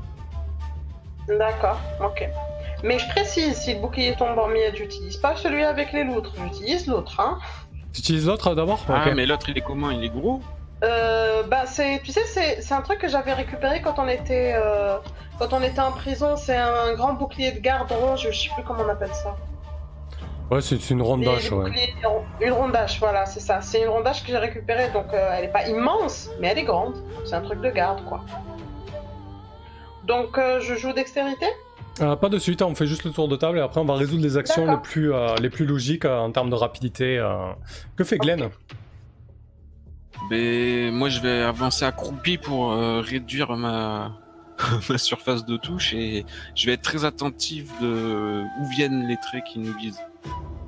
D'accord, ok. Mais je précise, si le bouclier tombe en miettes, j'utilise pas celui avec les loutres, j'utilise l'autre, hein. Tu utilises l'autre d'abord Ah, Ok. mais l'autre, il est comment? Il est gros Euh, bah c'est, tu sais, c'est, c'est un truc que j'avais récupéré quand on était, euh, quand on était en prison. C'est un grand bouclier de garde rond, je sais plus comment on appelle ça. Ouais, c'est une ronde Les- d'âge, les ouais. Une rondache, voilà, c'est ça. C'est une rondache que j'ai récupérée, donc euh, elle est pas immense, mais elle est grande. C'est un truc de garde, quoi. Donc euh, je joue dextérité? Euh, pas de suite, hein, on fait juste le tour de table et après on va résoudre les actions les plus, euh, les plus logiques euh, en termes de rapidité. euh. Que fait Glenn? Ben, moi, je vais avancer accroupi pour euh, réduire ma... ma surface de touche et je vais être très attentif de où viennent les traits qui nous visent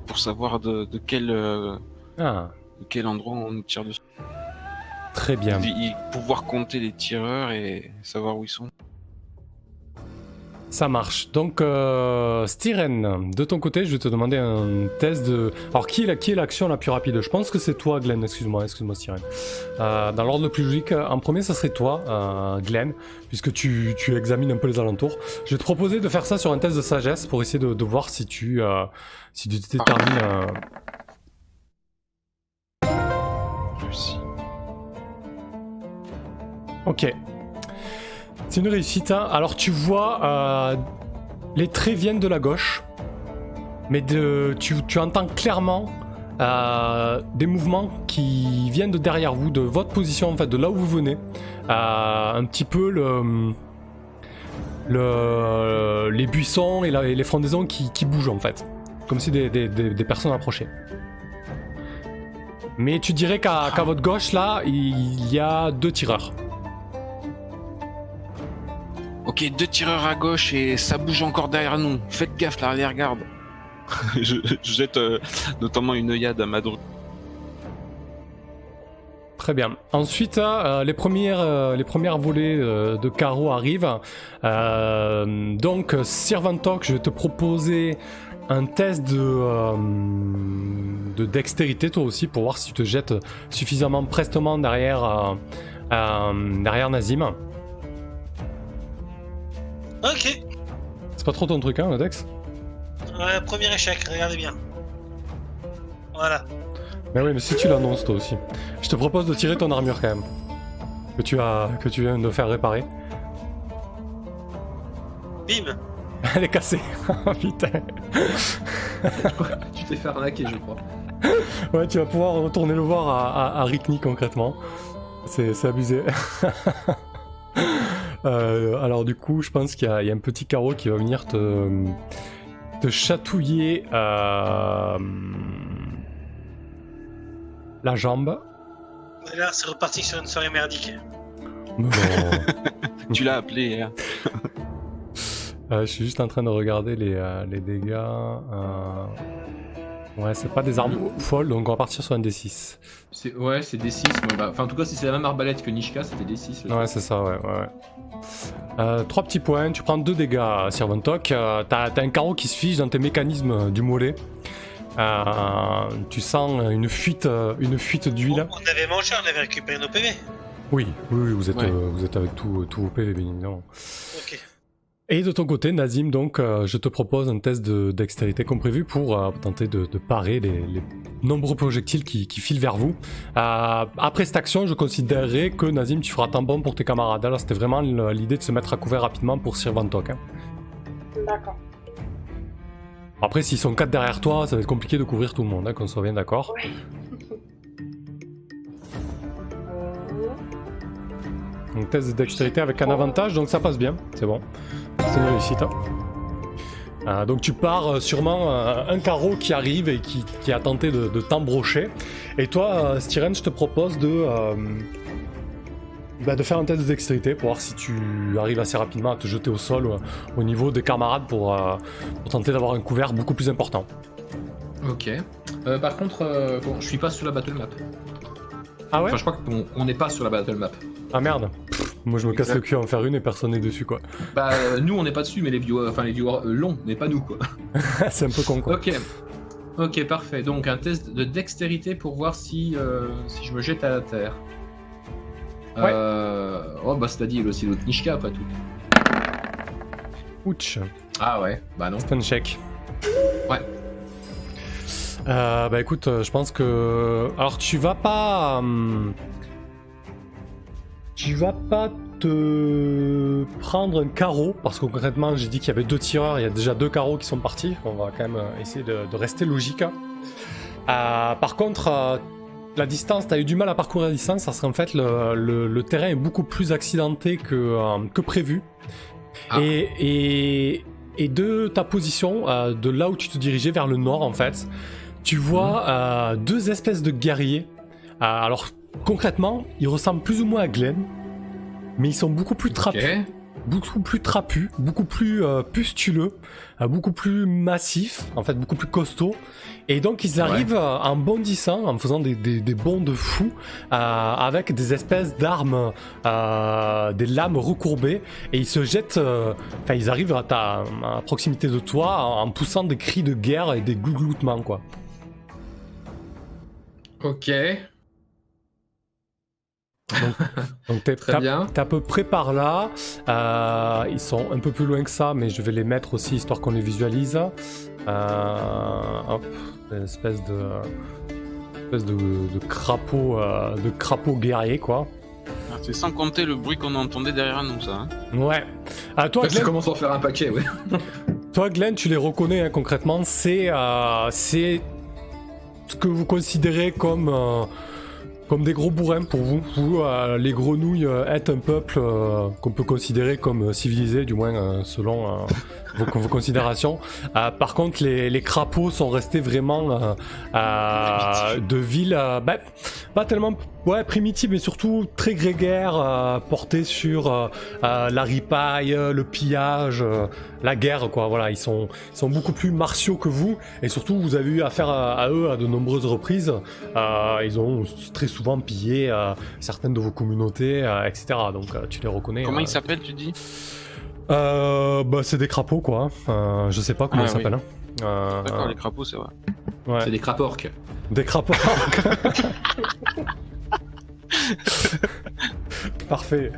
pour savoir de, de quel, euh, Ah, de quel endroit on nous tire dessus. très bien. Et pouvoir compter les tireurs et savoir où ils sont. Ça marche. Donc, euh, Styren, de ton côté, je vais te demander un test de. Alors, qui est la- qui est l'action la plus rapide? Je pense que c'est toi, Glenn. Excuse-moi, excuse-moi, Styren. Euh, dans l'ordre le plus logique, en premier, ça serait toi, euh, Glenn, puisque tu, tu examines un peu les alentours. Je vais te proposer de faire ça sur un test de sagesse pour essayer de, de voir si tu, euh, si tu détermines. euh. Ok. C'est une réussite. hein. Alors tu vois, euh, les traits viennent de la gauche, mais de, tu, tu entends clairement euh, des mouvements qui viennent de derrière vous, de votre position en fait, de là où vous venez. Euh, un petit peu le, le- les buissons et, la- et les frondaisons qui, qui bougent en fait, comme si des, des- des- des personnes approchaient. Mais tu dirais qu'à qu'à votre gauche là, il y a deux tireurs. Ok, deux tireurs à gauche et ça bouge encore derrière nous. Faites gaffe, l'arrière-garde. je, je jette euh, notamment une œillade à Madru. Très bien. Ensuite, euh, les, premières, euh, les premières volées euh, de carreaux arrivent. Euh, donc, Servantok, je vais te proposer un test de, euh, de dextérité, toi aussi, pour voir si tu te jettes suffisamment prestement derrière, euh, euh, derrière Nazim. Ok. C'est pas trop ton truc, hein, le dex Ouais, premier échec, regardez bien. Voilà. Mais oui, mais si tu l'annonces toi aussi. Je te propose de tirer ton armure quand même. Que tu as, que tu viens de faire réparer. Bim Elle est cassée. Oh, putain. tu t'es fait arnaquer, je crois. Ouais, tu vas pouvoir retourner le voir à, à, à Rickney concrètement. C'est c'est abusé. Euh, alors du coup, je pense qu'il y, a il y a un petit carreau qui va venir te, te chatouiller euh, la jambe. Et là, c'est reparti sur une soirée merdique. Tu l'as appelé hein. Euh, je suis juste en train de regarder les, euh, les dégâts. Ouais, c'est pas des armes folles, donc on va partir sur un D6. C'est- Ouais, c'est D6. mais bah- Enfin, en tout cas, si c'est la même arbalète que Nishka, c'était D6. Ouais, c'est ça, ouais. ouais, ouais. Euh, trois petits points, tu prends deux dégâts, Sirventok. Euh, T'as t'as un carreau qui se fige dans tes mécanismes du mollet. Euh, tu sens une fuite, euh, une fuite d'huile. On avait mangé, on avait récupéré nos PV. Oui, oui, oui, vous êtes, Ouais. euh, vous êtes avec tout- tous vos PV, bien évidemment. Ok. Et de ton côté, Nazim, donc, euh, je te propose un test de dextérité comme prévu pour euh, tenter de, de parer les, les nombreux projectiles qui, qui filent vers vous. Euh, après cette action, je considérerais que Nazim, tu feras tant bon pour tes camarades. Alors, c'était vraiment l'idée de se mettre à couvert rapidement pour Sirvantok. Hein. D'accord. Après, s'ils sont quatre derrière toi, ça va être compliqué de couvrir tout le monde, hein, qu'on soit bien d'accord. Oui. Donc, test de dextérité avec un avantage, donc ça passe bien, c'est bon. C'est une réussite. hein. Euh, donc tu pars euh, sûrement euh, un carreau qui arrive et qui, qui a tenté de, de t'embrocher. Et toi, euh, Styren, je te propose de, bah, de faire un test de dextérité pour voir si tu arrives assez rapidement à te jeter au sol au niveau des camarades pour, pour tenter d'avoir un couvert beaucoup plus important. Ok. Par contre, bon, je suis pas sur la battle map. Ah ouais? Enfin, je crois qu'on on n'est pas sur la battle map. Ah merde Pff, Moi je me casse le cul à en faire une et personne n'est dessus quoi. Bah, euh, nous, on n'est pas dessus, mais les viewers, enfin les viewers euh, longs, mais pas nous, quoi. C'est un peu con quoi. Ok. Ok, parfait. Donc, un test de dextérité pour voir si, euh, si je me jette à la terre. Euh... Oh, bah, c'est-à-dire aussi l'autre Nishka, après tout. Ouch Ah ouais, bah non. C'est un chèque. Ouais. Bah écoute, je pense que. Alors tu vas pas. hum, Tu vas pas te prendre un carreau, parce que concrètement j'ai dit qu'il y avait deux tireurs, il y a déjà deux carreaux qui sont partis. On va quand même euh, essayer de, de rester logique. hein. Euh, par contre, euh, la distance, tu as eu du mal à parcourir la distance, parce qu'en fait le, le- le terrain est beaucoup plus accidenté que, euh, que prévu. Ah. Et, et, et de ta position, de là où tu te dirigeais vers le nord en fait, tu vois euh, deux espèces de guerriers. Alors concrètement, ils ressemblent plus ou moins à Glenn, mais ils sont beaucoup plus trapus beaucoup plus trapu, beaucoup plus euh, pustuleux, euh, beaucoup plus massif, en fait beaucoup plus costaud. Et donc ils arrivent euh, en bondissant, en faisant des, des, des bonds de fou, euh, avec des espèces d'armes, des lames recourbées, et ils se jettent, enfin ils arrivent à, ta, à proximité de toi en, en poussant des cris de guerre et des glougloutements quoi. Ok. Donc t'es Très t'as- bien. T'es à peu près par là. Euh, ils sont un peu plus loin que ça, mais je vais les mettre aussi histoire qu'on les visualise. Euh, hop, une espèce de, espèce de, de crapaud, euh, de crapaud guerrier quoi. Ah, C'est sans compter le bruit qu'on entendait derrière nous, ça. hein. Ouais. Ah, toi, Ça Glenn, commence à en faire un paquet, ouais. toi, Glenn, tu les reconnais hein, concrètement. C'est, euh, c'est ce que vous considérez comme, euh, comme des gros bourrins pour vous. Vous, euh, les grenouilles, euh, êtes un peuple euh, qu'on peut considérer comme civilisé, du moins selon vos, vos considérations. Euh, par contre, les, les crapauds sont restés vraiment euh, euh, de villes, bah, pas tellement ouais, primitives, mais surtout très grégaires, portés sur la ripaille, le pillage, la guerre, quoi. Voilà, ils sont, ils sont beaucoup plus martiaux que vous, et surtout, vous avez eu affaire à, à eux à de nombreuses reprises. Ils ont très souvent pillé certaines de vos communautés, etc. Donc, tu les reconnais. Comment euh. il s'appelle, tu dis? Euh, bah, c'est des crapauds, quoi. Euh, je sais pas comment Ah, ils s'appellent. hein. Euh, D'accord, les crapauds, c'est vrai. ouais. C'est des craporques. Des crapauds. Parfait.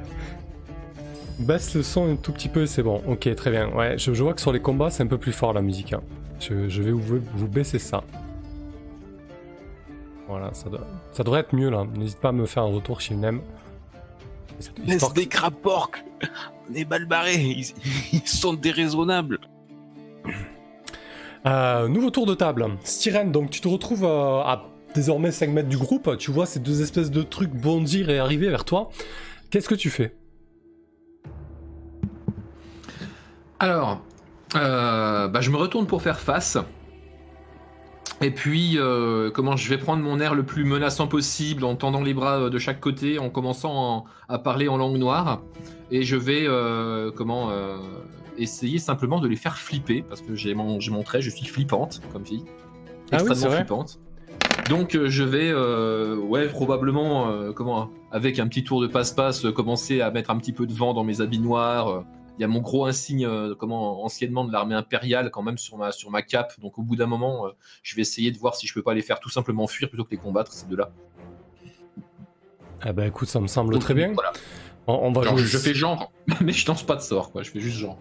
Baisse le son un tout petit peu, c'est bon. Ok, très bien. Ouais, je, je vois que sur les combats, c'est un peu plus fort la musique. hein. Je, je vais vous, vous baisser ça. Voilà, ça, doit- ça devrait être mieux là. N'hésite pas à me faire un retour aime. Laisse des craporques On est mal barrés, ils, ils sont déraisonnables. Euh, nouveau tour de table. Styrène, donc tu te retrouves euh, à désormais 5 mètres du groupe. Tu vois ces deux espèces de trucs bondir et arriver vers toi. Qu'est-ce que tu fais? Alors, euh, bah, je me retourne pour faire face. Et puis, euh, comment je vais prendre mon air le plus menaçant possible en tendant les bras de chaque côté, en commençant en- à parler en langue noire. Et je vais, euh, comment, euh, essayer simplement de les faire flipper, parce que j'ai mon, j'ai mon trait, je suis flippante comme fille. Ah Extrêmement flippante. Donc euh, je vais, euh, ouais, probablement, comment, avec un petit tour de passe-passe, commencer à mettre un petit peu de vent dans mes habits noirs. il y a mon gros insigne, comment, anciennement de l'armée impériale, quand même sur ma, sur ma cape. Donc au bout d'un moment, je vais essayer de voir si je peux pas les faire tout simplement fuir plutôt que les combattre, ces deux-là. Eh ben écoute, ça me semble Donc, très bien. Voilà. On, on va Genre, jouer. je fais genre, mais je lance pas de sort, quoi. Je fais juste genre.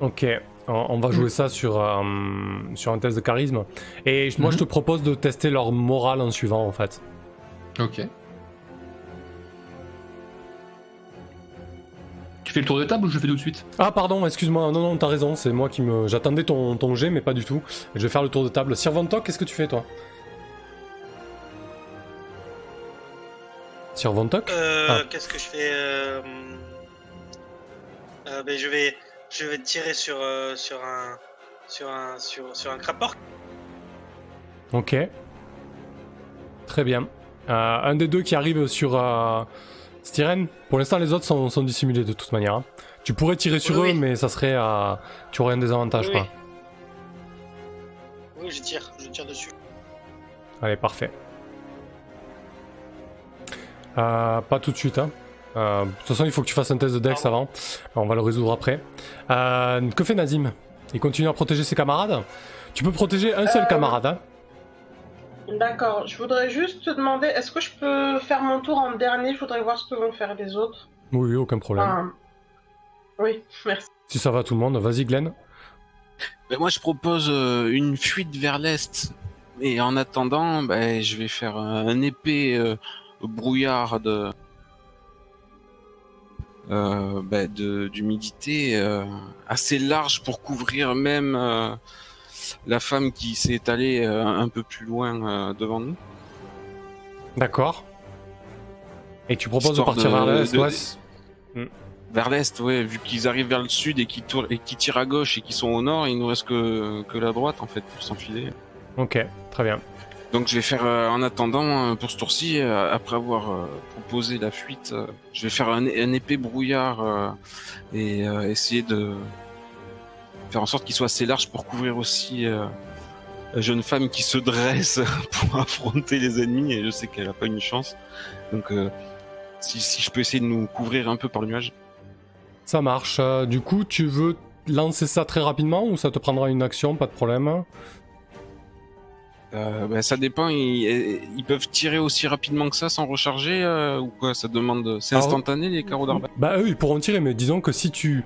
Ok, on, on va jouer ça sur, euh, sur un test de charisme. Et moi, je te propose de tester leur morale en suivant, en fait. Ok. Tu fais le tour de table ou je le fais tout de suite? Ah, pardon, excuse-moi. Non, non, t'as raison. C'est moi qui me. J'attendais ton, ton jet, mais pas du tout. Je vais faire le tour de table. Sir Von Tock, qu'est-ce que tu fais, toi? Sir Von Tock Euh, Ah. Qu'est-ce que je fais euh, euh, ben, je vais, je vais tirer sur, sur un, sur un, sur, sur un. Ok. Très bien. Euh, un des deux qui arrive sur euh, Styren. Pour l'instant, les autres sont, sont dissimulés de toute manière. hein. Tu pourrais tirer sur Oui, eux, oui. mais ça serait. euh, tu aurais un désavantage, Oui, quoi. Oui, je tire, je tire dessus. Allez, parfait. Euh, pas tout de suite. Hein. Euh, de toute façon, il faut que tu fasses un test de Dex Pardon. avant. On va le résoudre après. Euh, que fait Nazim? Il continue à protéger ses camarades? Tu peux protéger un seul Euh, camarade. Hein D'accord, je voudrais juste te demander, est-ce que je peux faire mon tour en dernier? Je voudrais voir ce que vont faire les autres. oui, aucun problème. Enfin, Oui, merci. Si ça va tout le monde, vas-y Glenn. Ben, moi, je propose euh, une fuite vers l'est. Et en attendant, ben, je vais faire un, euh, brouillard de euh, de- d'humidité euh, assez large pour couvrir même euh, la femme qui s'est étalée euh, un peu plus loin devant nous. D'accord. Et tu proposes Histoire de partir de- vers l'est, de- ouais. Vers l'est, ouais, vu qu'ils arrivent vers le sud et qu'ils tournent- et qu'ils tirent à gauche et qu'ils sont au nord, il nous reste que, que la droite en fait pour s'enfiler. Ok, très bien. Donc je vais faire euh, en attendant euh, pour ce tour-ci, euh, après avoir proposé la fuite, je vais faire un, épais brouillard et essayer de faire en sorte qu'il soit assez large pour couvrir aussi la jeune femme qui se dresse pour affronter les ennemis et je sais qu'elle a pas une chance. Donc si, je peux essayer de nous couvrir un peu par le nuage. Ça marche. Du coup, tu veux lancer ça très rapidement ou ça te prendra une action, pas de problème Euh, bah, ça dépend, ils, ils peuvent tirer aussi rapidement que ça sans recharger euh, ou quoi Ça demande, c'est instantané les carreaux d'arbalète. Bah eux, ils pourront tirer, mais disons que si tu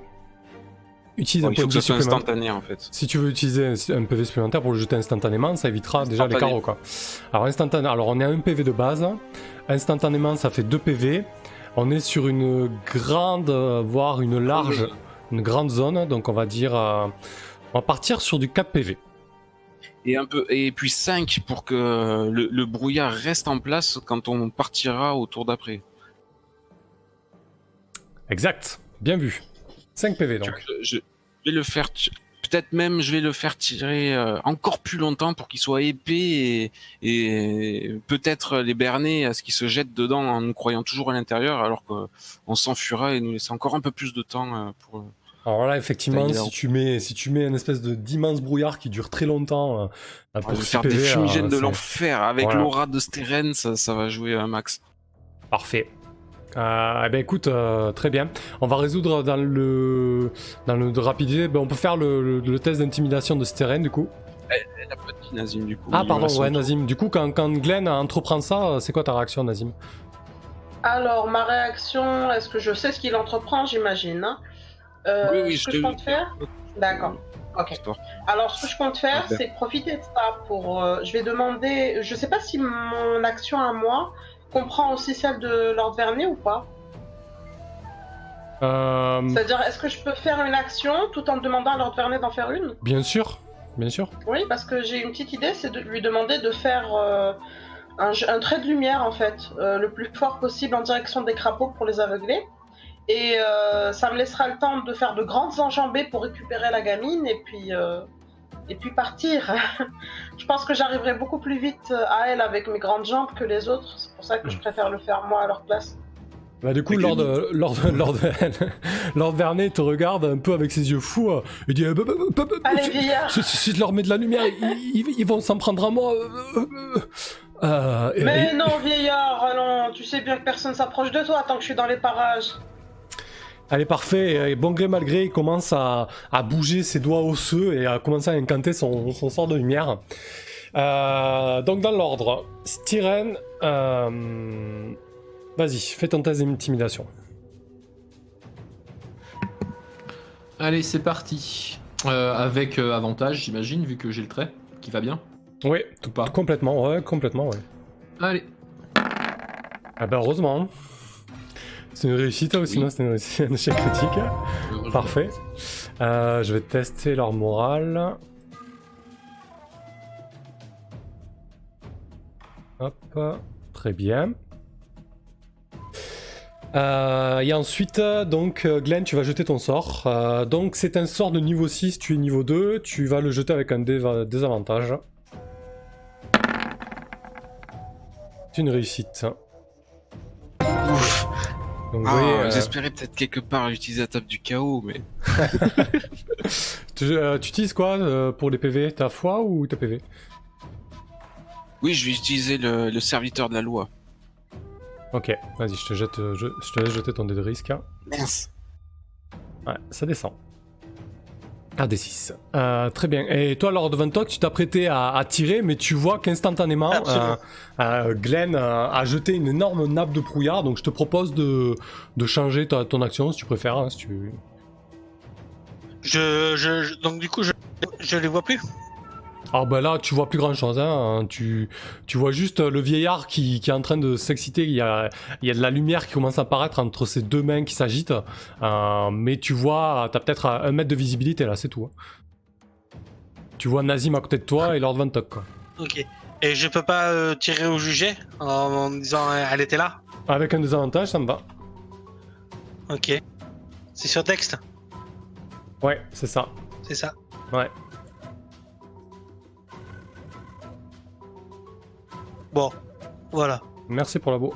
utilises Bon, un soit supplémentaire... instantané en fait. Si tu veux utiliser un, PV supplémentaire pour le jeter instantanément, ça évitera déjà les carreaux quoi. Alors instantané, alors on est à un PV de base, instantanément ça fait 2 PV. On est sur une grande, voire une large, une grande zone, donc on va dire, euh, on va partir sur du 4 PV. Et un peu, et puis 5 pour que le, le brouillard reste en place quand on partira au tour d'après. Exact, bien vu. 5 PV donc. Je, je vais le faire, peut-être même je vais le faire tirer euh, encore plus longtemps pour qu'il soit épais et, et peut-être les berner à ce qu'il se jette dedans en nous croyant toujours à l'intérieur alors qu'on s'enfuira et nous laisser encore un peu plus de temps euh, pour. Alors là, effectivement, si tu mets, si tu mets une espèce de d'immense brouillard qui dure très longtemps, euh, Je pour vais 6 faire des PV, euh, fumigènes de l'enfer avec Voilà. l'aura de Steren, ça, ça va jouer un max. Parfait. Euh, eh ben écoute, euh, très bien. On va résoudre dans le dans le de rapidité. Ben, on peut faire le, le- le test d'intimidation de Steren du coup. Elle a pas dit Nazim du coup. Ah pardon, ouais. Nazim. Du coup, quand, quand Glenn entreprend ça, euh, c'est quoi ta réaction, Nazim? Alors, ma réaction, est-ce que je sais ce qu'il entreprend, j'imagine hein? Euh, Oui, oui, Ce que je compte faire D'accord. Ok. Alors, ce que je compte faire, c'est profiter de ça pour. euh, je vais demander. Je sais pas si mon action à moi comprend aussi celle de Lord Vernet ou pas. Euh, C'est-à-dire, est-ce que je peux faire une action tout en demandant à Lord Vernet d'en faire une? Bien sûr, bien sûr. Oui, parce que j'ai une petite idée, c'est de lui demander de faire euh, un, trait de lumière, en fait, euh, le plus fort possible en direction des crapauds pour les aveugler. Et euh, ça me laissera le temps de faire de grandes enjambées pour récupérer la gamine et puis, euh, et puis partir. je pense que j'arriverai beaucoup plus vite à elle avec mes grandes jambes que les autres. C'est pour ça que je préfère le faire moi à leur place. Bah, du coup, Lord, euh, Lord, Lord, Lord Vernet te regarde un peu avec ses yeux fous. euh, il dit euh, bah, bah, bah, bah, Allez, si- vieillard si, si- si je leur mets de la lumière, ils, vont s'en prendre à moi. euh, euh, euh. Euh, et- Mais non, vieillard, allons, tu sais bien que personne s'approche de toi tant que je suis dans les parages. Allez, parfait. Et bon gré mal gré, il commence à, à bouger ses doigts osseux et à commencer à incanter son, son sort de lumière. Euh, donc, dans l'ordre, Styren, euh, vas-y, fais ton test d'intimidation. Allez, c'est parti. Euh, avec avantage, j'imagine, vu que j'ai le trait qui va bien. Oui, Ou pas complètement, ouais, complètement, ouais. Allez. Ah bah, heureusement. C'est une réussite, ou sinon c'est un échec critique. Heureusement. Parfait. Euh, je vais tester leur morale. Hop, très bien. Euh, et ensuite, euh, donc, euh, Glenn, tu vas jeter ton sort. Euh, donc, c'est un sort de niveau 6, tu es niveau 2, tu vas le jeter avec un dé- désavantage. C'est une réussite. Donc, Ah, euh, J'espérais peut-être quelque part utiliser la table du chaos, mais tu, euh, tu utilises quoi euh, pour les PV Ta foi ou ta PV oui, je vais utiliser le, le serviteur de la loi. Ok, vas-y, je te jette, je, je te laisse jeter ton dé de risque. hein. Mince. Ouais, ça descend. Ah, des 6. Euh, très bien. Et toi, Lord Ventok, tu t'apprêtais à, à tirer, mais tu vois qu'instantanément, euh, euh, Glenn a jeté une énorme nappe de brouillard. Donc, je te propose de, de changer ta- ton action si tu préfères. hein, si tu... Je, je, je- donc du coup, je, je les vois plus. Ah, bah là, tu vois plus grand chose. Hein. Tu, tu vois juste le vieillard qui, qui est en train de s'exciter. Il y a, il y a de la lumière qui commence à apparaître entre ses deux mains qui s'agitent. Euh, mais tu vois, t'as peut-être un mètre de visibilité là, c'est tout. hein. Tu vois Nazim à côté de toi et Lord Ventok. Quoi. Ok. Et je peux pas euh, tirer au jugé en, en disant euh, elle était là? Avec un désavantage, ça me va. Ok. C'est sur texte, Ouais, c'est ça. c'est ça. Ouais. Bon, voilà. Merci pour la beau.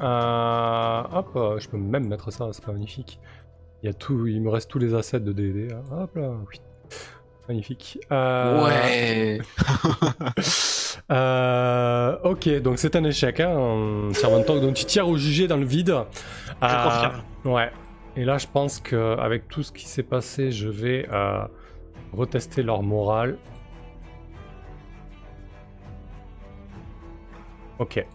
Euh, hop, euh, je peux même mettre ça, c'est pas magnifique. Il y a tout, il me reste tous les assets de D&D. Hop là, oui. Magnifique. Euh, Ouais. Euh, ok, donc c'est un échec, hein, en servant talk. Donc tu tires au jugé dans le vide. Je confirme. Ouais. Et là, je pense que avec tout ce qui s'est passé, je vais euh, retester leur morale. Ok.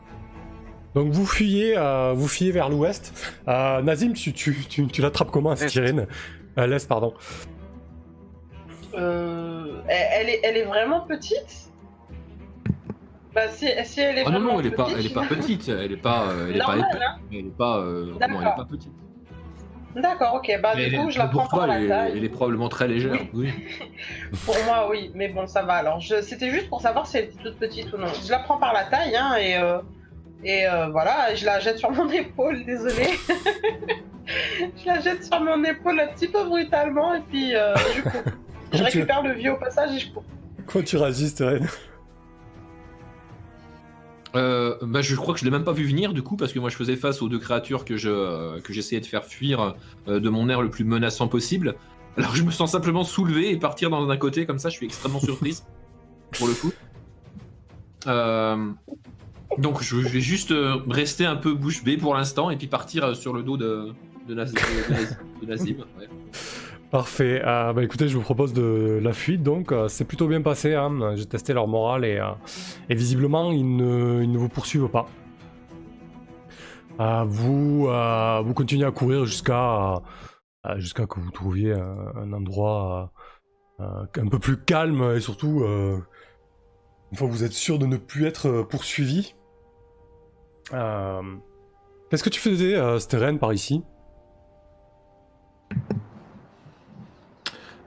Donc vous fuyez, euh, vous fuyez vers l'ouest. Euh, Nazim, tu, tu, tu, tu l'attrapes comment, Est. Styrine euh, L'est, pardon. Euh, elle, est, elle est vraiment petite? Bah, si, si elle est Ah non, non, elle est pas, petite, elle est pas petite. Elle est pas, euh, elle est pas Normal, hein. Elle est pas, euh, elle pas petite. D'accord, ok. Bah, Mais du coup, je la pour prends toi, par elle, la est- taille. elle est probablement très légère. Oui. Pour moi, oui, mais bon, ça va. Alors, je... c'était juste pour savoir si elle était toute petite ou non. Je la prends par la taille, hein, et, euh, et euh, voilà, je la jette sur mon épaule, désolé. je la jette sur mon épaule un petit peu brutalement, et puis euh, je. Je tu- récupère le vieux au passage et je cours. Comment tu réagis, Styrine Euh, bah, je crois que je l'ai même pas vu venir du coup parce que moi je faisais face aux deux créatures que je euh, que j'essayais de faire fuir euh, de mon air le plus menaçant possible. Alors je me sens simplement soulever et partir dans un côté comme ça. Je suis extrêmement surprise pour le coup. Donc je vais juste rester un peu bouche bée pour l'instant et puis partir sur le dos de de, Naz- de Naz- de Nazim. Parfait. Euh, bah écoutez, je vous propose de la fuite. Donc, euh, c'est plutôt bien passé. Hein. J'ai testé leur morale et, euh, et visiblement, ils ne, vous poursuivent pas. Vous, vous continuez à courir jusqu'à jusqu'à que vous trouviez un, endroit un peu plus calme et surtout, une fois que vous êtes sûr de ne plus être poursuivi. Qu'est-ce que tu faisais, Steren, par ici?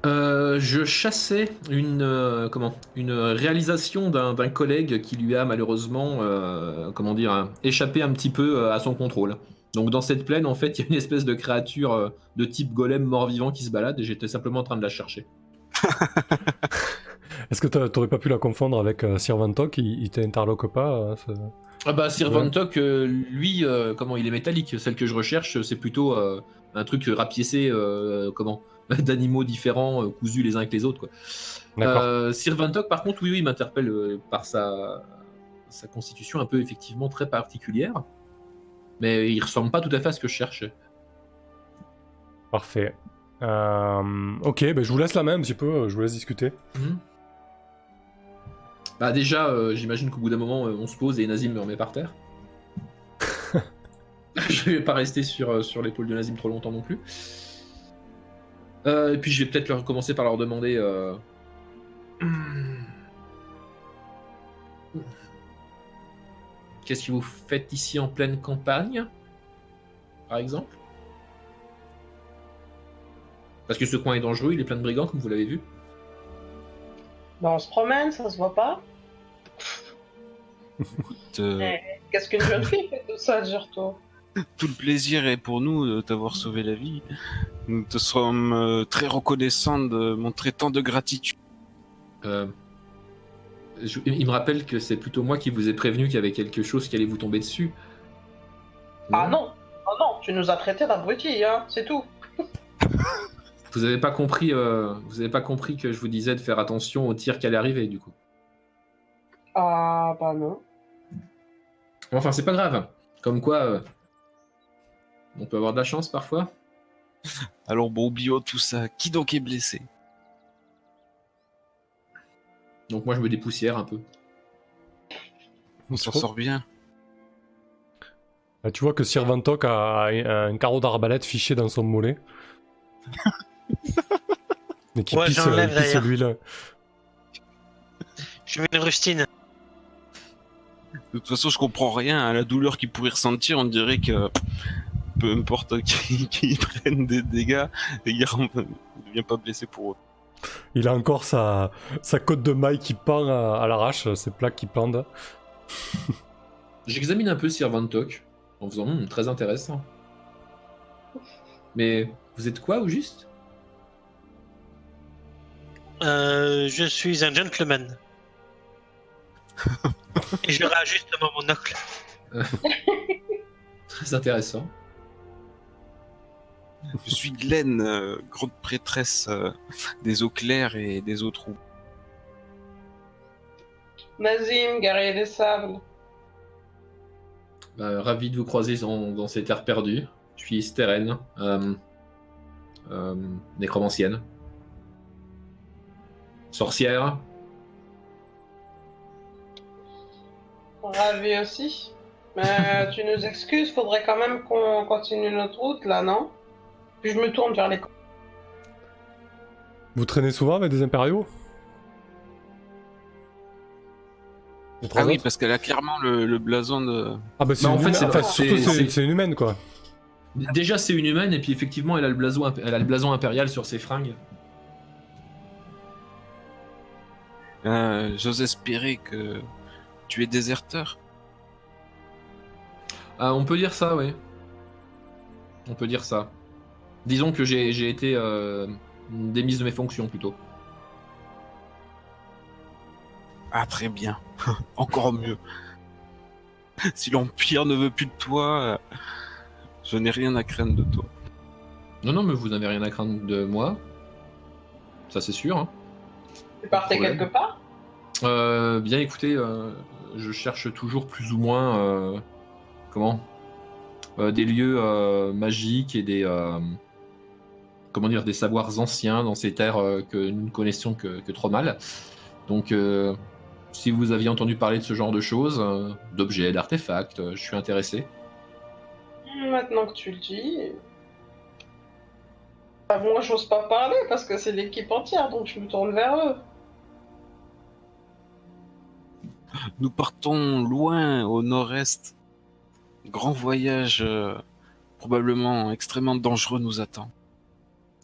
Euh, je chassais une euh, comment une réalisation d'un d'un collègue qui lui a malheureusement euh, comment dire hein, échappé un petit peu à son contrôle. Donc dans cette plaine en fait il y a une espèce de créature de type golem mort-vivant qui se balade et j'étais simplement en train de la chercher. Est-ce que t'a- t'aurais pas pu la confondre avec Sir Vantok Il, il t'interloque pas Ah bah Sir Ouais. Van Tok, euh, lui comment il est métallique. Celle que je recherche c'est plutôt un truc rapiécé comment d'animaux différents euh, cousus les uns avec les autres quoi. Euh, Sir Van Tok, par contre, oui, oui, il m'interpelle euh, par sa, sa constitution un peu effectivement très particulière. Mais il ressemble pas tout à fait à ce que je cherchais. Parfait. Euh, ok, ben je vous laisse la main un petit peu, je vous laisse discuter. Bah déjà, euh, j'imagine qu'au bout d'un moment, euh, on se pose et Nazim me remet par terre. je vais pas rester sur, sur l'épaule de Nazim trop longtemps non plus. Euh, et puis je vais peut-être leur commencer par leur demander... euh, Qu'est-ce que vous faites ici en pleine campagne Par exemple? Parce que ce coin est dangereux, il est plein de brigands, comme vous l'avez vu. Bah, on se promène, ça se voit pas. Euh, Ouais. Qu'est-ce qu'une jeune fille fait tout ça, Gerto tout le plaisir est pour nous de t'avoir sauvé la vie. Nous te sommes euh, très reconnaissants de montrer tant de gratitude. Euh, je- il me rappelle que c'est plutôt moi qui vous ai prévenu qu'il y avait quelque chose qui allait vous tomber dessus. Ah non Oh non, tu nous as traités d'abrutis, hein, c'est tout. Vous avez pas compris, euh, vous avez pas compris que je vous disais de faire attention au tir qui allait arriver du coup. Ah bah non. Enfin, c'est pas grave. Comme quoi, euh, on peut avoir de la chance parfois. Alors bon, oublions tout ça. Qui donc est blessé? Donc moi, je me dépoussière un peu. On s'en sort bien. Euh, tu vois que Sir Vantok a un carreau d'arbalète fiché dans son mollet. Et qui Ouais, pisse, il pisse l'huile. Je mets une rustine. De toute façon, je comprends rien à la douleur qu'il pourrait ressentir. On dirait que peu importe qui, qui prenne des dégâts, il ne devient pas blessé pour eux. Il a encore sa, sa côte de maille qui pend à, à l'arrache, ses plaques qui pendent. J'examine un peu Sir Van Tok en faisant Hmm, très intéressant. Mais vous êtes quoi au juste? Euh, je suis un gentleman. Et je réajuste mon monocle. Très intéressant. Je suis Glenn, euh, grande prêtresse euh, des eaux claires et des eaux troubles. Nazim, guerrier des sables. Bah, ravi de vous croiser dans, dans ces terres perdues. Je suis Steren, euh, euh, nécromancienne. Sorcière. Ravi aussi. Mais tu nous excuses, faudrait quand même qu'on continue notre route là, non? Puis je me tourne vers les. Vous traînez souvent avec des impériaux Ah oui, parce qu'elle a clairement le, le blason de. Ah bah c'est Bah, en une fait, humaine. c'est Enfin, pas- surtout c'est- c'est c'est- c'est une humaine quoi. Déjà, c'est une humaine, et puis effectivement, elle a le blason, imp- elle a le blason impérial sur ses fringues. Euh, J'ose espérer que tu es déserteur. Ah, on peut dire ça, oui. On peut dire ça. Disons que j'ai j'ai été euh, démise de mes fonctions plutôt. Ah, très bien. Encore mieux. si l'Empire ne veut plus de toi, euh, je n'ai rien à craindre de toi. Non, non, mais vous n'avez rien à craindre de moi. Ça, c'est sûr. hein. Tu partais problème. quelque part? Euh, bien écoutez, euh, je cherche toujours plus ou moins euh, comment? Euh, des lieux euh, magiques et des euh, comment dire des savoirs anciens dans ces terres euh, que nous ne connaissions que, que trop mal. Donc, euh, si vous aviez entendu parler de ce genre de choses, euh, d'objets, d'artefacts, euh, je suis intéressé. Maintenant que tu le dis. Bah, moi, j'ose pas parler parce que c'est l'équipe entière, donc je me tourne vers eux. Nous partons loin au nord-est. Grand voyage euh, probablement extrêmement dangereux nous attend.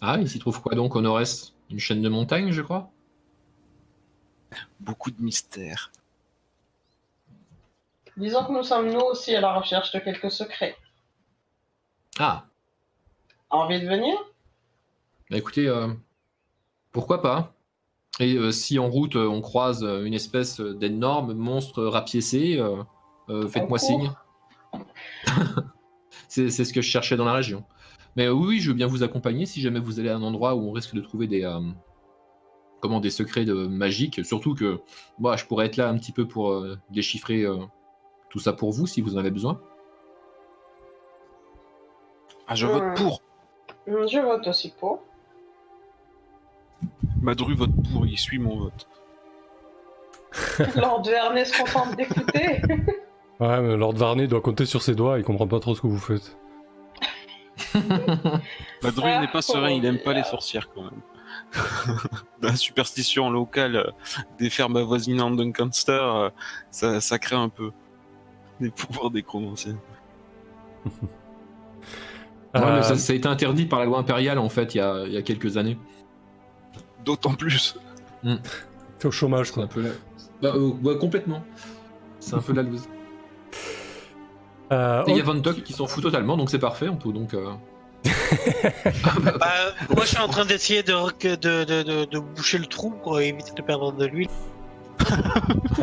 Ah, il s'y trouve quoi donc au nord-est? Une chaîne de montagnes, je crois? Beaucoup de mystères. Disons que nous sommes nous aussi à la recherche de quelques secrets. Ah, Envie de venir? Bah écoutez, euh, pourquoi pas? Et euh, si en route euh, on croise une espèce d'énorme monstre rapiécé, euh, euh, faites-moi signe. c'est c'est ce que je cherchais dans la région. Mais oui, oui, je veux bien vous accompagner si jamais vous allez à un endroit où on risque de trouver des, euh, comment, des secrets de magiques. Surtout que moi, je pourrais être là un petit peu pour euh, déchiffrer euh, tout ça pour vous si vous en avez besoin. Ah, je vote pour. Je vote aussi pour. Madru vote pour, il suit mon vote. Lord Vernet se contente d'écouter. Ouais, mais Lord Varney doit compter sur ses doigts, il comprend pas trop ce que vous faites. Madru Ah, n'est pas serein, il aime pas les sorcières quand même. La superstition locale euh, des fermes avoisinantes d'Uncanster, euh, ça, ça crée un peu des pouvoirs nécromanciens. Ouais, Euh, mais ça, ça a été interdit par la loi impériale en fait il y a, il y a quelques années. D'autant plus. T'es au chômage, C'est quoi. un peu la... Bah, euh, ouais, complètement. C'est un peu la loose. Euh, Et il y a. Van Dock qui s'en fout totalement, donc c'est parfait, on peut donc... euh, Bah, moi, je suis en train d'essayer de, rec- de, de, de, de boucher le trou pour éviter de perdre de l'huile.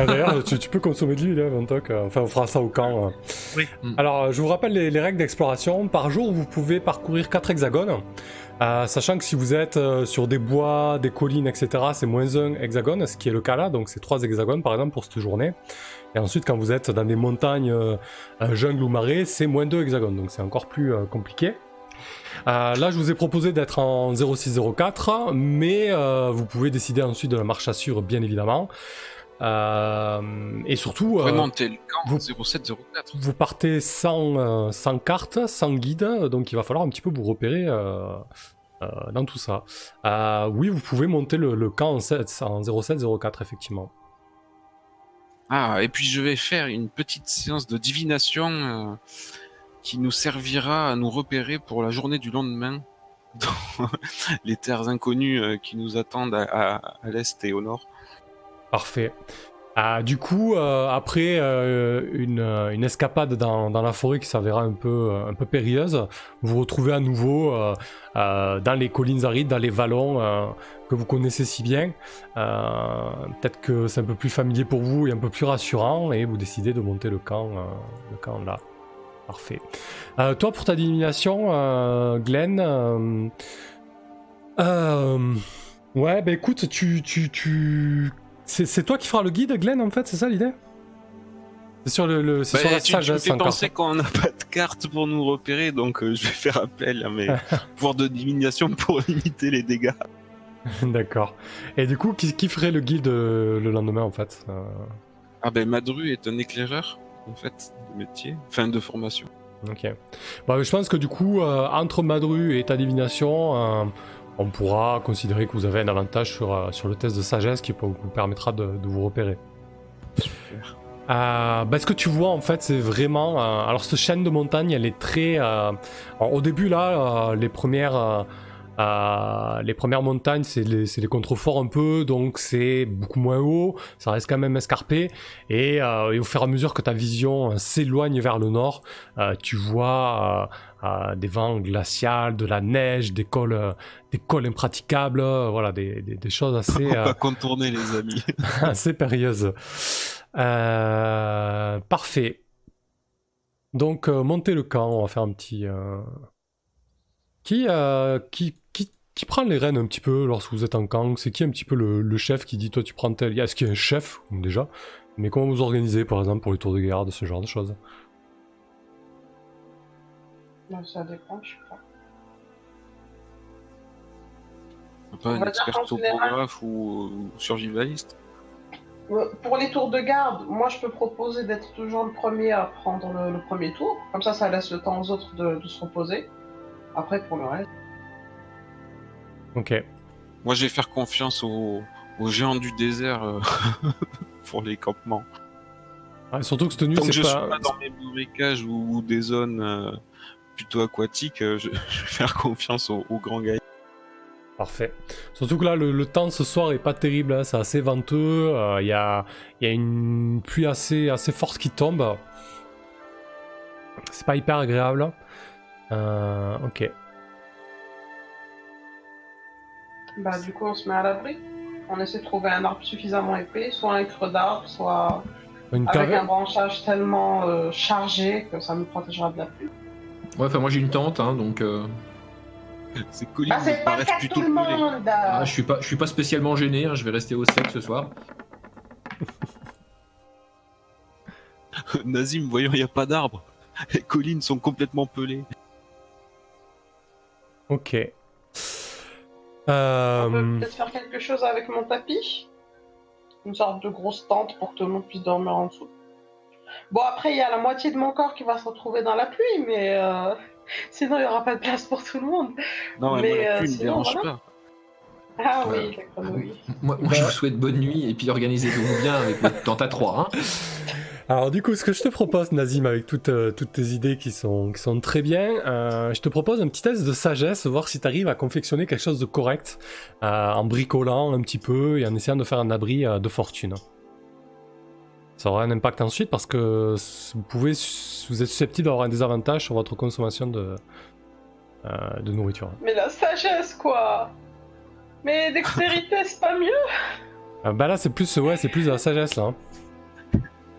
Ah, D'ailleurs, tu, tu peux consommer de l'huile, hein, Ventoc. euh, Enfin, on fera ça au camp. Oui. Mm. Alors, euh, je vous rappelle les, les règles d'exploration. Par jour, vous pouvez parcourir 4 hexagones. Euh, sachant que si vous êtes euh, sur des bois, des collines, etc., c'est moins un hexagone, ce qui est le cas là. Donc, c'est 3 hexagones, par exemple, pour cette journée. Et ensuite, quand vous êtes dans des montagnes, euh, jungle ou marais, c'est moins 2 hexagones. Donc, c'est encore plus euh, compliqué. Euh, là, je vous ai proposé d'être en 0604, mais euh, vous pouvez décider ensuite de la marche à suivre, bien évidemment. Euh, et surtout, le camp vous- 0704. vous partez sans, sans carte, sans guide, donc il va falloir un petit peu vous repérer dans tout ça. Oui, vous pouvez monter le, le camp en, 7, en 0704, effectivement. Ah, et puis je vais faire une petite séance de divination euh, qui nous servira à nous repérer pour la journée du lendemain dans les terres inconnues euh, qui nous attendent à, à- à l'est et au nord. Parfait. Ah, du coup, euh, après euh, une, euh, une escapade dans, la forêt qui s'avéra un peu, périlleuse, vous vous retrouvez à nouveau dans les collines arides, dans les vallons que vous connaissez si bien. Peut-être que c'est un peu plus familier pour vous et un peu plus rassurant, et vous décidez de monter le camp, là. Parfait. Toi, pour ta divination, euh, Glenn, ouais, bah écoute, tu, c'est, toi qui feras le guide, Glenn, en fait, c'est ça l'idée? C'est sur le, le- c'est Bah, sur la tu, tu me sagesse fais encore. penser qu'on n'a pas de carte pour nous repérer, donc euh, je vais faire appel à mes pouvoirs de divination pour limiter les dégâts. D'accord. Et du coup, qui, qui ferait le guide euh, le lendemain, en fait Euh, Ah ben Madru est un éclaireur, en fait, de métier, fin de formation. Ok. Bah, je pense que du coup, entre Madru et ta divination, on pourra considérer que vous avez un avantage sur, euh, sur le test de sagesse qui vous permettra de, de vous repérer. Super. Euh, bah, ce que tu vois en fait, c'est vraiment. euh, alors, cette chaîne de montagne, elle est très. euh, alors, au début, là, les premières. Euh, les premières montagnes, c'est les, les contreforts un peu, donc c'est beaucoup moins haut, ça reste quand même escarpé, et, euh, et au fur et à mesure que ta vision euh, s'éloigne vers le nord, euh, tu vois euh, euh, des vents glaciales, de la neige, des cols, des cols impraticables, voilà, des, des- des choses assez. On euh, va contourner les amis. assez périlleuse. Euh, parfait. Donc, euh, montez le camp, on va faire un petit. euh, Qui, euh, qui, qui, qui prend les rênes un petit peu lorsque vous êtes en camp? C'est qui un petit peu le, le chef qui dit toi tu prends tel. Est-ce qu'il y a un chef déjà? Mais comment vous organisez par exemple pour les tours de garde, ce genre de choses? Non, ça dépend, je sais pas. Pas On un expert topographe ou, ou survivaliste? Euh, Pour les tours de garde, moi je peux proposer d'être toujours le premier à prendre le, le premier tour. Comme ça, ça laisse le temps aux autres de, de se reposer. Après, pour le reste. Ok. Moi, je vais faire confiance aux, aux géants du désert euh, pour les campements. Ah, surtout que cette que c'est je pas. suis pas dans mes marécages ou, ou des zones euh, plutôt aquatiques, euh, je, je vais faire confiance aux, aux grands gars. Parfait. Surtout que là, le, le temps ce soir est pas terrible, hein, c'est assez venteux, il y, a, y a une pluie assez, assez forte qui tombe. C'est pas hyper agréable. Euh, ok. Bah, du coup, on se met à l'abri. On essaie de trouver un arbre suffisamment épais, soit un creux d'arbre, soit Une avec un branchage tellement euh, chargé que ça nous protégera de la pluie. Ouais, enfin moi j'ai une tente, hein, donc euh, Ces collines Ah, c'est pas le plutôt tout le monde ah, je suis pas, je suis pas spécialement gêné. hein, je vais rester au sec ce soir. Nazim, voyons, il n'y a pas d'arbres. Les collines sont complètement pelées. Ok. On peut Euh, peut-être faire quelque chose avec mon tapis? Une sorte de grosse tente pour que tout le monde puisse dormir en dessous. Bon, après, il y a la moitié de mon corps qui va se retrouver dans la pluie, mais euh, sinon, il n'y aura pas de place pour tout le monde. Non, mais, Mais, moi, la euh, pluie ne me sinon, dérange voilà. pas. Ah oui, d'accord, oui. Moi, moi, je vous souhaite bonne nuit et puis organisez-vous bien avec votre tente à 3. Hein. Alors du coup, ce que je te propose, Nazim, avec toutes, euh, toutes tes idées qui sont, qui sont très bien, euh, je te propose un petit test de sagesse, voir si tu arrives à confectionner quelque chose de correct, euh, en bricolant un petit peu et en essayant de faire un abri de fortune. Ça aura un impact ensuite parce que vous pouvez, vous êtes susceptible d'avoir un désavantage sur votre consommation de, de nourriture. Mais la sagesse, quoi Mais dextérité, c'est pas mieux? Euh, bah là, c'est plus, ouais, c'est plus de la sagesse là. hein.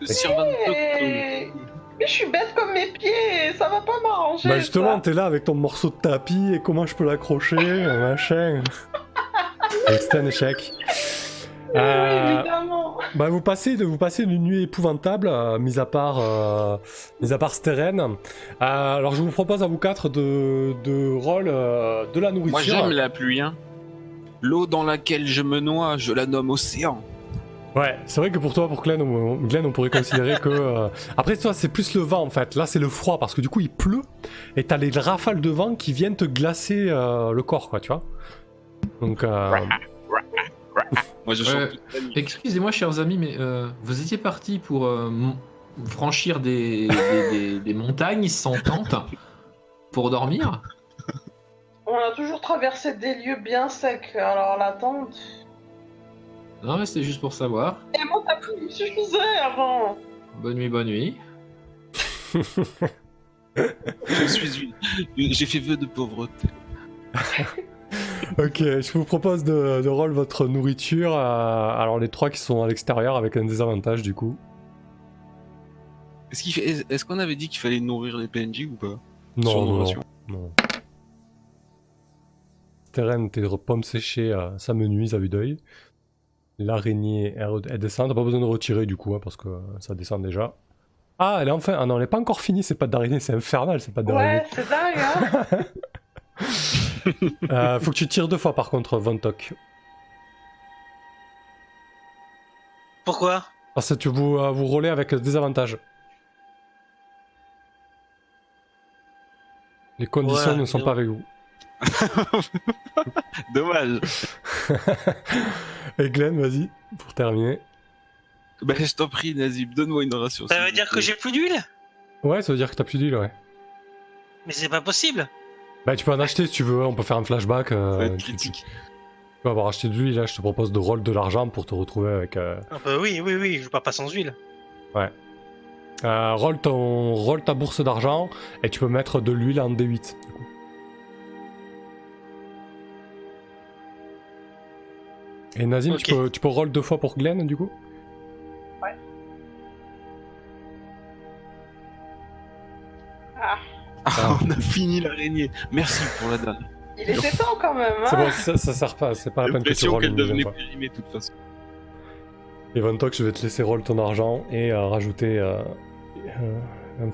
Sirvan Top, Mais... Mais je suis bête comme mes pieds, ça va pas m'arranger. Bah justement, t'es là avec ton morceau de tapis et comment je peux l'accrocher, machin. C'est un échec. Oui, Euh, évidemment. bah vous passez, de, vous passez une nuit épouvantable, euh, mis à part, euh, mis à part Steren. Euh, alors je vous propose à vous quatre de, de rôle euh, de la Moi, nourriture. j'aime la pluie. Hein. L'eau dans laquelle je me noie, je la nomme océan. Ouais, c'est vrai que pour toi, pour Glenn, on, Glenn, on pourrait considérer que. euh, Après, toi, c'est plus le vent en fait. Là, c'est le froid parce que du coup, il pleut et t'as les rafales de vent qui viennent te glacer euh, le corps, quoi, tu vois. Donc, euh, Moi, je Ouais. Excusez-moi, chers amis, mais euh, vous étiez partis pour euh, franchir des, des- des- des montagnes sans tente pour dormir? On a toujours traversé des lieux bien secs, alors la tente... Non, mais c'était juste pour savoir. Et mon tapis me suffisait avant Bonne nuit, bonne nuit. Je suis une. J'ai fait vœu de pauvreté. ok, je vous propose de, de rôle votre nourriture. euh, alors, les trois qui sont à l'extérieur avec un désavantage du coup. Est-ce qu'il fait- est-ce qu'on avait dit qu'il fallait nourrir les PNJ ou pas? Non, non, non, non. Tes pommes séchées, euh, ça me nuise à vue d'œil. L'araignée, elle, elle descend. T'as pas besoin de retirer du coup, hein, parce que euh, ça descend déjà. Ah, elle est enfin. Ah non, elle est pas encore finie, c'est pas d'araignée, c'est infernal, c'est pas d'araignée. Ouais, c'est dingue, hein Euh, faut que tu tires deux fois par contre, Vontok. Pourquoi? Parce que tu vous, euh, vous roulez avec des avantages. Les conditions Ouais, ne sont non. pas avec vous. Dommage. Et Glenn, vas-y, pour terminer. Bah, je t'en prie, Nazib, donne-moi une ration. Ça veut dire que j'ai plus d'huile? Ouais, ça veut dire que t'as plus d'huile, ouais. Mais c'est pas possible. Bah, tu peux en acheter si tu veux, on peut faire un flashback. Ça euh, va être tu- tu- critique. Tu peux avoir acheté de l'huile, là, je te propose de roll de l'argent pour te retrouver avec. Euh, Ah bah oui, oui, oui, je pars pas sans huile. euh, roll, ton, roll ta bourse d'argent et tu peux mettre de l'huile en D8. du coup. Et Nazim, tu, peux, tu peux roll deux fois pour Glenn du coup? Ah, Ah, on a fini l'araignée. Merci pour la dalle. il était temps quand même, C'est hein bon, ça, ça sert pas, c'est pas la peine que tu qu'elle devenait périmée de toute façon. Et Vontok, je vais te laisser roll ton argent et euh, rajouter euh, euh,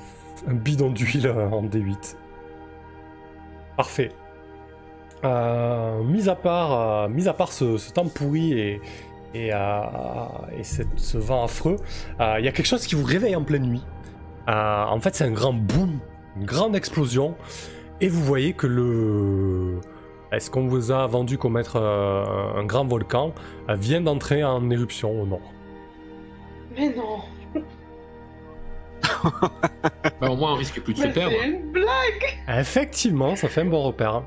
un, bidon d'huile euh, en D8. Parfait. Euh, mis à part, euh, mis à part ce, ce temps pourri et, et, euh, et cette- ce vent affreux, euh, il y a quelque chose qui vous réveille en pleine nuit. Euh, en fait, c'est un grand boom, une grande explosion, et vous voyez que le, est-ce qu'on vous a vendu comme être euh, un grand volcan, euh, vient d'entrer en éruption au nord. Mais non. Bah, au moins, on risque plus de se Mais perdre. c'est une blague. Effectivement, ça fait un bon repère.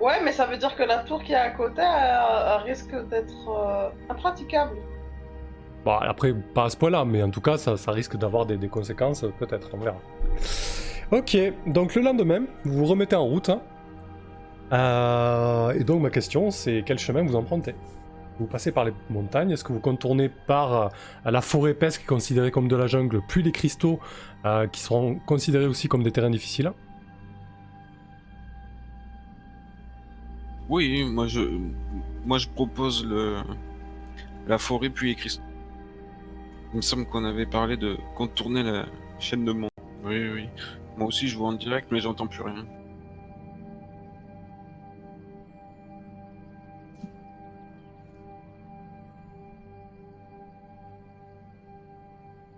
Ouais, mais ça veut dire que la tour qui est à côté risque d'être euh, impraticable. Bon, après, pas à ce point-là, mais en tout cas, ça, ça risque d'avoir des, conséquences, euh, peut-être, on verra. Ok, donc le lendemain, vous vous remettez en route. hein. Euh, et donc ma question, c'est quel chemin vous empruntez? Vous passez par les montagnes, est-ce que vous contournez par la forêt épaisse qui est considérée comme de la jungle, puis les cristaux qui seront considérés aussi comme des terrains difficiles? Oui, moi je, moi je propose le, la forêt puis les cristaux. Il me semble qu'on avait parlé de contourner la chaîne de mont. Oui, oui. Moi aussi je vois en direct, mais j'entends plus rien.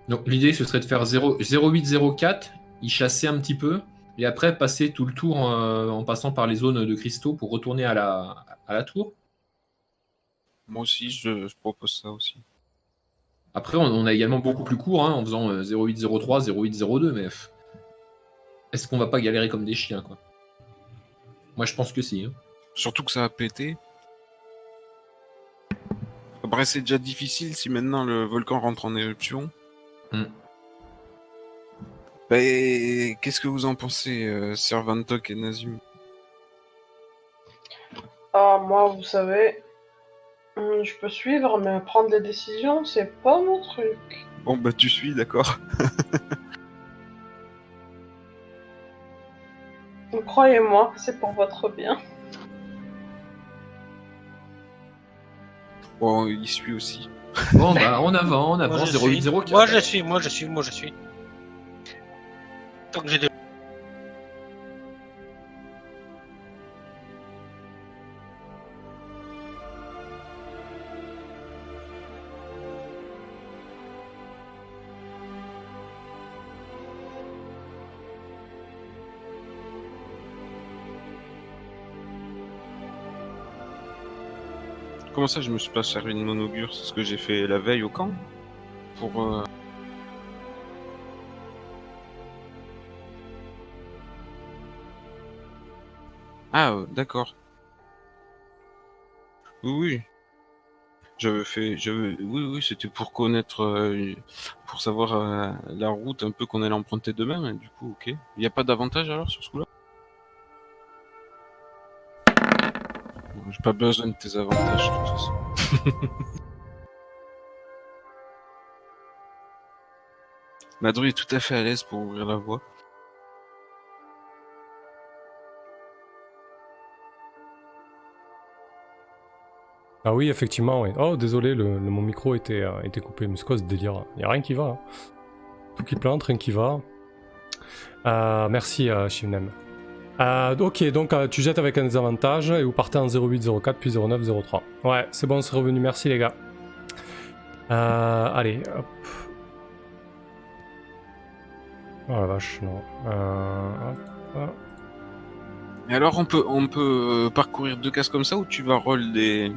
Donc l'idée ce serait de faire 0 0804, y chasser un petit peu, et après passer tout le tour euh, en passant par les zones de cristaux pour retourner à la, à la tour. Moi aussi je, je propose ça aussi. Après on, on a également beaucoup plus court hein, en faisant euh, 0803, 0802, mais est-ce qu'on va pas galérer comme des chiens quoi? Moi je pense que si. hein. Surtout que ça a pété. Après c'est déjà difficile si maintenant le volcan rentre en éruption. Hmm. Bah, et qu'est-ce que vous en pensez, euh, Servantok et Nazim? Ah, moi, vous savez, hum, je peux suivre, mais prendre des décisions, c'est pas mon truc. Bon bah tu suis, d'accord. Croyez-moi, c'est pour votre bien. Bon, il suit aussi. Bon bah en avant, en Moi, avance suis. 0804. Moi je suis, moi je suis, moi je suis. Tant que j'ai des. Comment ça, je me suis pas servi de mon augure? C'est ce que j'ai fait la veille au camp? Pour. euh, Ah, euh, d'accord. Oui, oui. J'avais fait. J'avais... Oui, oui, c'était pour connaître. euh, pour savoir euh, la route un peu qu'on allait emprunter demain, du coup, ok. Il n'y a pas d'avantage alors sur ce coup-là? J'ai pas besoin de tes avantages, de. Madru est tout à fait à l'aise pour ouvrir la voie. Ah oui, effectivement, oui. Oh, désolé, le, mon micro était, euh, était coupé, mais c'est quoi ce délire Il a rien qui va. hein. Tout qui plante, rien qui va. Euh, merci, euh, Shivnem. Ok, donc tu jettes avec un désavantage et vous partez en 0804 puis 0903. Ouais, c'est bon, c'est revenu, merci les gars. Allez, hop. Oh la vache, non. Et alors, on peut, on peut parcourir deux cases comme ça ou tu vas roll des.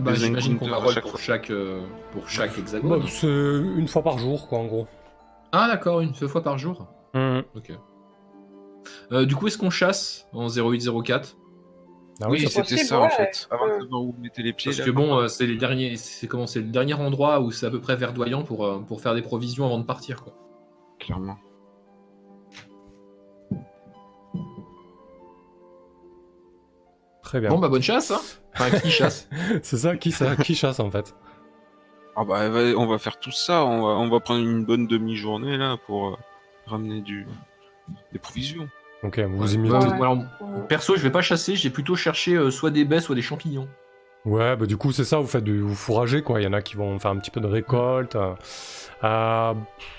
Bah, j'imagine qu'on roll chaque pour fois. chaque, euh, pour chaque hexagone. Bah, c'est une fois par jour, quoi, en gros. Ah d'accord, une deux fois par jour. Mhm. Ok. Euh, du coup, est-ce qu'on chasse en 0804 Ah oui, ça c'était ça en fait. Avant de savoir où vous mettez les pieds. Parce là. que bon, euh, c'est les derniers, c'est comment, c'est le dernier endroit où c'est à peu près verdoyant pour, euh, pour faire des provisions avant de partir, quoi. Clairement. Très bien. Bon bah bonne chasse, hein. Enfin, qui chasse c'est ça qui, ça qui chasse en fait. Ah bah, on va faire tout ça. On va, on va prendre une bonne demi-journée là pour euh, ramener du, des provisions. Ok, vous imitez. Ouais. alors, perso, je vais pas chasser, j'ai plutôt cherché euh, soit des baies, soit des champignons. Ouais, bah du coup c'est ça, vous faites du vous fourragez quoi. Il y en a qui vont faire un petit peu de récolte. euh. Euh,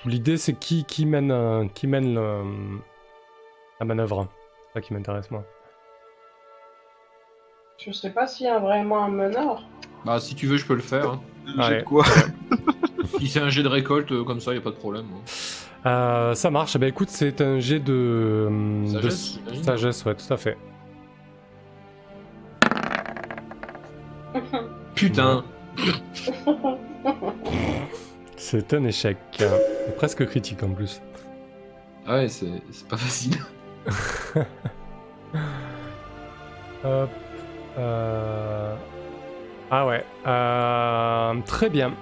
L'idée c'est qui qui mène euh, qui mène le- la manœuvre? C'est ça qui m'intéresse moi. Je sais pas s'il y a vraiment un meneur. Bah, si tu veux, je peux le faire. Hein. Quoi Si c'est un jet de récolte, euh, comme ça, y a pas de problème. Hein. Euh, ça marche. Bah écoute, c'est un jet de... Hum, sagesse, ouais, tout à fait. Putain C'est un échec. Presque critique en plus. Ah ouais, c'est c'est pas facile. euh, Ah ouais. euh, Très bien.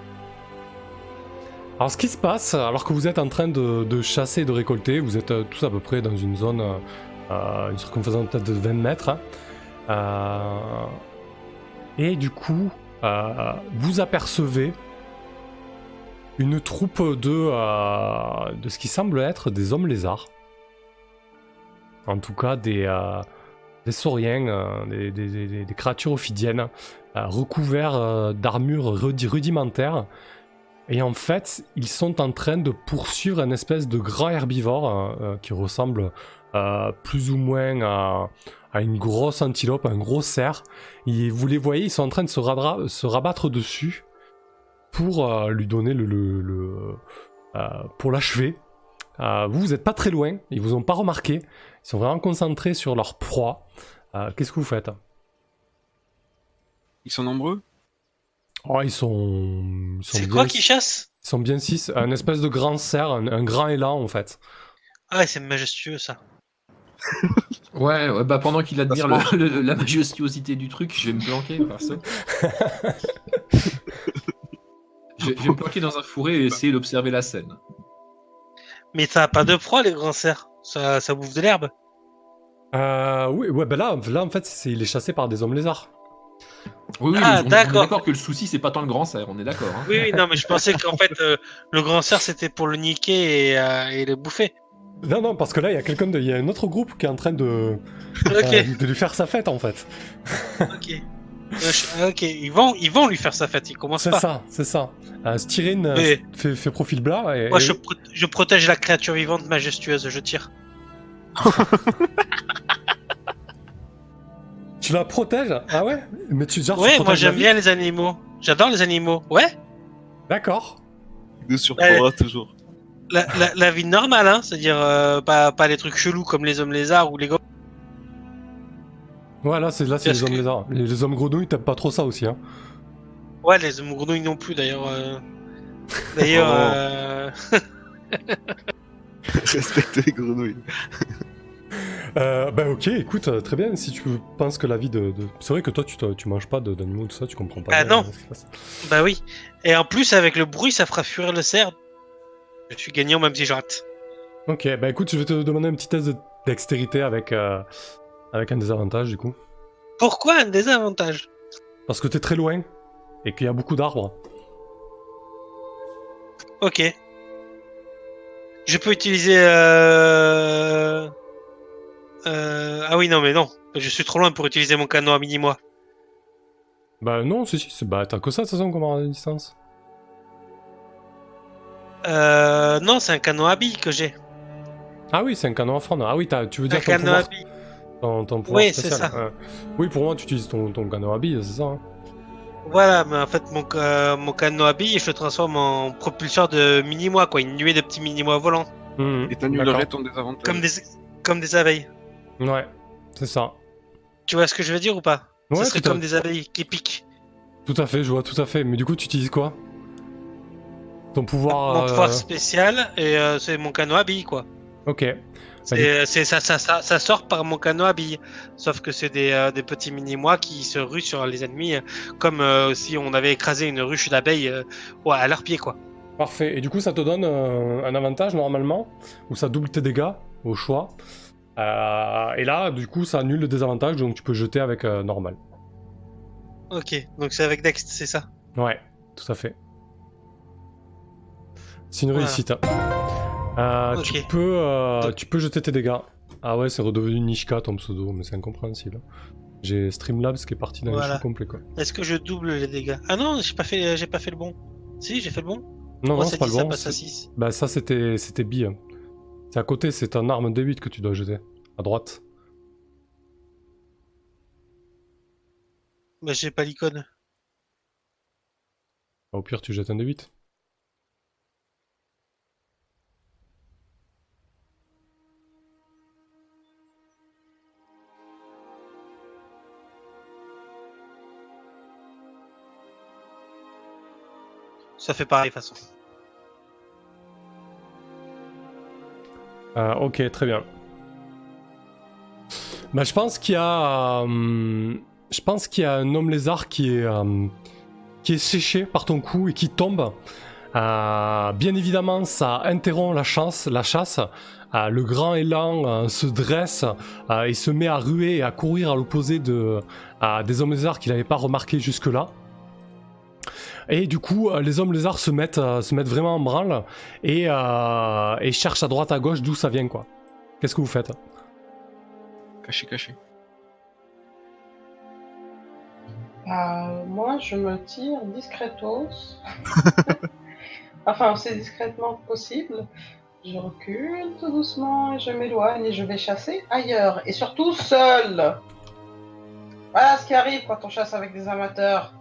Alors ce qui se passe, alors que vous êtes en train de, chasser et de récolter, vous êtes euh, tous à peu près dans une zone, une circonférence peut-être de 20 mètres. hein. Et du coup, vous apercevez une troupe de, de ce qui semble être des hommes lézards. En tout cas, des, des sauriens, euh, des, créatures ophidiennes, euh, recouverts euh, d'armures rudi- rudimentaires. Et en fait, ils sont en train de poursuivre un espèce de grand herbivore euh, qui ressemble plus ou moins à, une grosse antilope, un gros cerf. Et vous les voyez, ils sont en train de se, rabattre dessus pour lui donner le, pour l'achever. Euh, vous, vous n'êtes pas très loin, ils vous ont pas remarqué. Ils sont vraiment concentrés sur leur proie. Euh, Qu'est-ce que vous faites? Ils sont nombreux? Oh, ils sont. ils sont C'est quoi qui chasse? Ils sont bien six. Un espèce de grand cerf, un, un grand élan en fait. Ah ouais, c'est majestueux ça. Ouais, ouais, bah pendant qu'il admire le- le- la majestuosité du truc, je vais me planquer, perso. je, je vais me planquer dans un fourré et essayer d'observer la scène. Mais ça a pas de proie les grands cerfs. Ça, ça bouffe de l'herbe. Euh, oui, ouais, ben là, là en fait, c'est, il est chassé par des hommes lézards. Oui, oui, Ah, on est d'accord. d'accord que le souci, c'est pas tant le grand cerf, on est d'accord. hein. Oui, oui, non, mais je pensais qu'en fait, euh, le grand cerf c'était pour le niquer et, euh, et le bouffer. Non, non, parce que là, il y a quelqu'un, de, il y a un autre groupe qui est en train de, euh, de lui faire sa fête en fait. ok. Euh, je- Ok, ils vont, ils vont lui faire sa fête, ils commencent C'est ça, c'est ça. Euh, Styrine euh, Mais- fait, fait profil bas et, Moi, et- je, pro- je protège la créature vivante majestueuse, je tire. tu la protèges? Ah ouais? Mais tu genre, tu Ouais, moi j'aime bien les animaux. J'adore les animaux. Ouais, D'accord. Nous surprendra toujours. la, la, la vie normale, hein, c'est-à-dire euh, pas, pas les trucs chelous comme les hommes lézards ou les gars. Ouais, là, c'est, là, c'est Parce les hommes que- lézards. Les, les hommes grenouilles, t'aimes pas trop ça aussi, hein. Ouais, les hommes grenouilles non plus d'ailleurs. euh. D'ailleurs, Oh. euh, Respecte les grenouilles. Euh, bah ok, écoute, euh, très bien, si tu penses que la vie de... de- C'est vrai que toi, tu, tu manges pas d'animaux, tout ça, tu comprends pas. Ah bien, non. euh, bah oui. Et en plus, avec le bruit, ça fera fuir le cerf. Je suis gagnant même si je rate. Ok, bah écoute, je vais te demander un petit test de dextérité avec, euh, avec un désavantage, du coup. Pourquoi un désavantage? Parce que t'es très loin, et qu'il y a beaucoup d'arbres. Ok. Je peux utiliser. Euh... euh, Ah oui, non, mais non. Je suis trop loin pour utiliser mon canon à mini-moi. Bah non, si, si, c'est- bah t'as que ça, de toute façon, comme à distance. Euh... Non, c'est un canon à billes que j'ai. Ah oui, c'est un canon à fond. Ah oui, tu veux Un dire ton canon à billes. Ton, ton pouvoir Oui, c'est spécial. ça. Oui, pour moi, tu utilises ton, ton billes, c'est ça hein Voilà, mais en fait, mon, ca- mon billes, je le transforme en propulseur de mini-moi, quoi. Une nuée de petits mini-moi volants. Mhm, Et t'annulerais ton désavantage. Comme des... comme des abeilles. Ouais, c'est ça. Tu vois ce que je veux dire ou pas? Ouais, serait à- comme des abeilles qui piquent. Tout à fait, je vois tout à fait. Mais du coup, tu utilises quoi? Ton pouvoir. Mon euh, pouvoir spécial, et euh, c'est mon canon à billes, quoi. Ok. C'est, c'est- ça, ça, ça, ça sort par mon canon à billes. Sauf que c'est des, euh, des petits mini-mois qui se ruent sur les ennemis, euh, comme euh, si on avait écrasé une ruche d'abeilles euh, ouais, à leurs pieds, quoi. Parfait. Et du coup, ça te donne euh, un avantage normalement, ou ça double tes dégâts au choix. Euh, et là, du coup, ça annule le désavantage, donc tu peux jeter avec euh, normal. Ok, donc c'est avec Dex, c'est ça? Ouais, tout à fait. C'est une Voilà. réussite. Euh, Tu peux, euh, tu peux jeter tes dégâts. Ah ouais, c'est redevenu Nishka ton pseudo, mais c'est incompréhensible. J'ai Streamlabs qui est parti dans Voilà. le complet quoi. Est-ce que je double les dégâts? Ah non, j'ai pas fait, j'ai pas fait le bon. Si, j'ai fait le bon. Non, Moi, non, ça c'est pas le ça bon. passe à c'est- 6. Bah ça c'était c'était bille. C'est à côté, c'est un arme D8 que tu dois jeter. À droite. Bah, j'ai pas l'icône. Au pire, tu jettes un D8. Ça fait pareil de toute façon. Euh, ok, très bien. Bah, je pense qu'il y a, euh, je pense qu'il y a un homme lézard qui est, euh, séché par ton coup et qui tombe. Euh, bien évidemment, ça interrompt la chasse. Le grand élan se dresse et se met à ruer et à courir à l'opposé de, des hommes lézards qu'il n'avait pas remarqué jusque-là. Et du coup, euh, les hommes lézards se mettent, euh, se mettent vraiment en branle et, euh, et cherchent à droite à gauche d'où ça vient quoi. Qu'est-ce que vous faites Caché, caché. Euh, moi, je me tire discretos. enfin, aussi discrètement que possible. Je recule tout doucement et je m'éloigne et je vais chasser ailleurs. Et surtout seul. Voilà ce qui arrive quand on chasse avec des amateurs.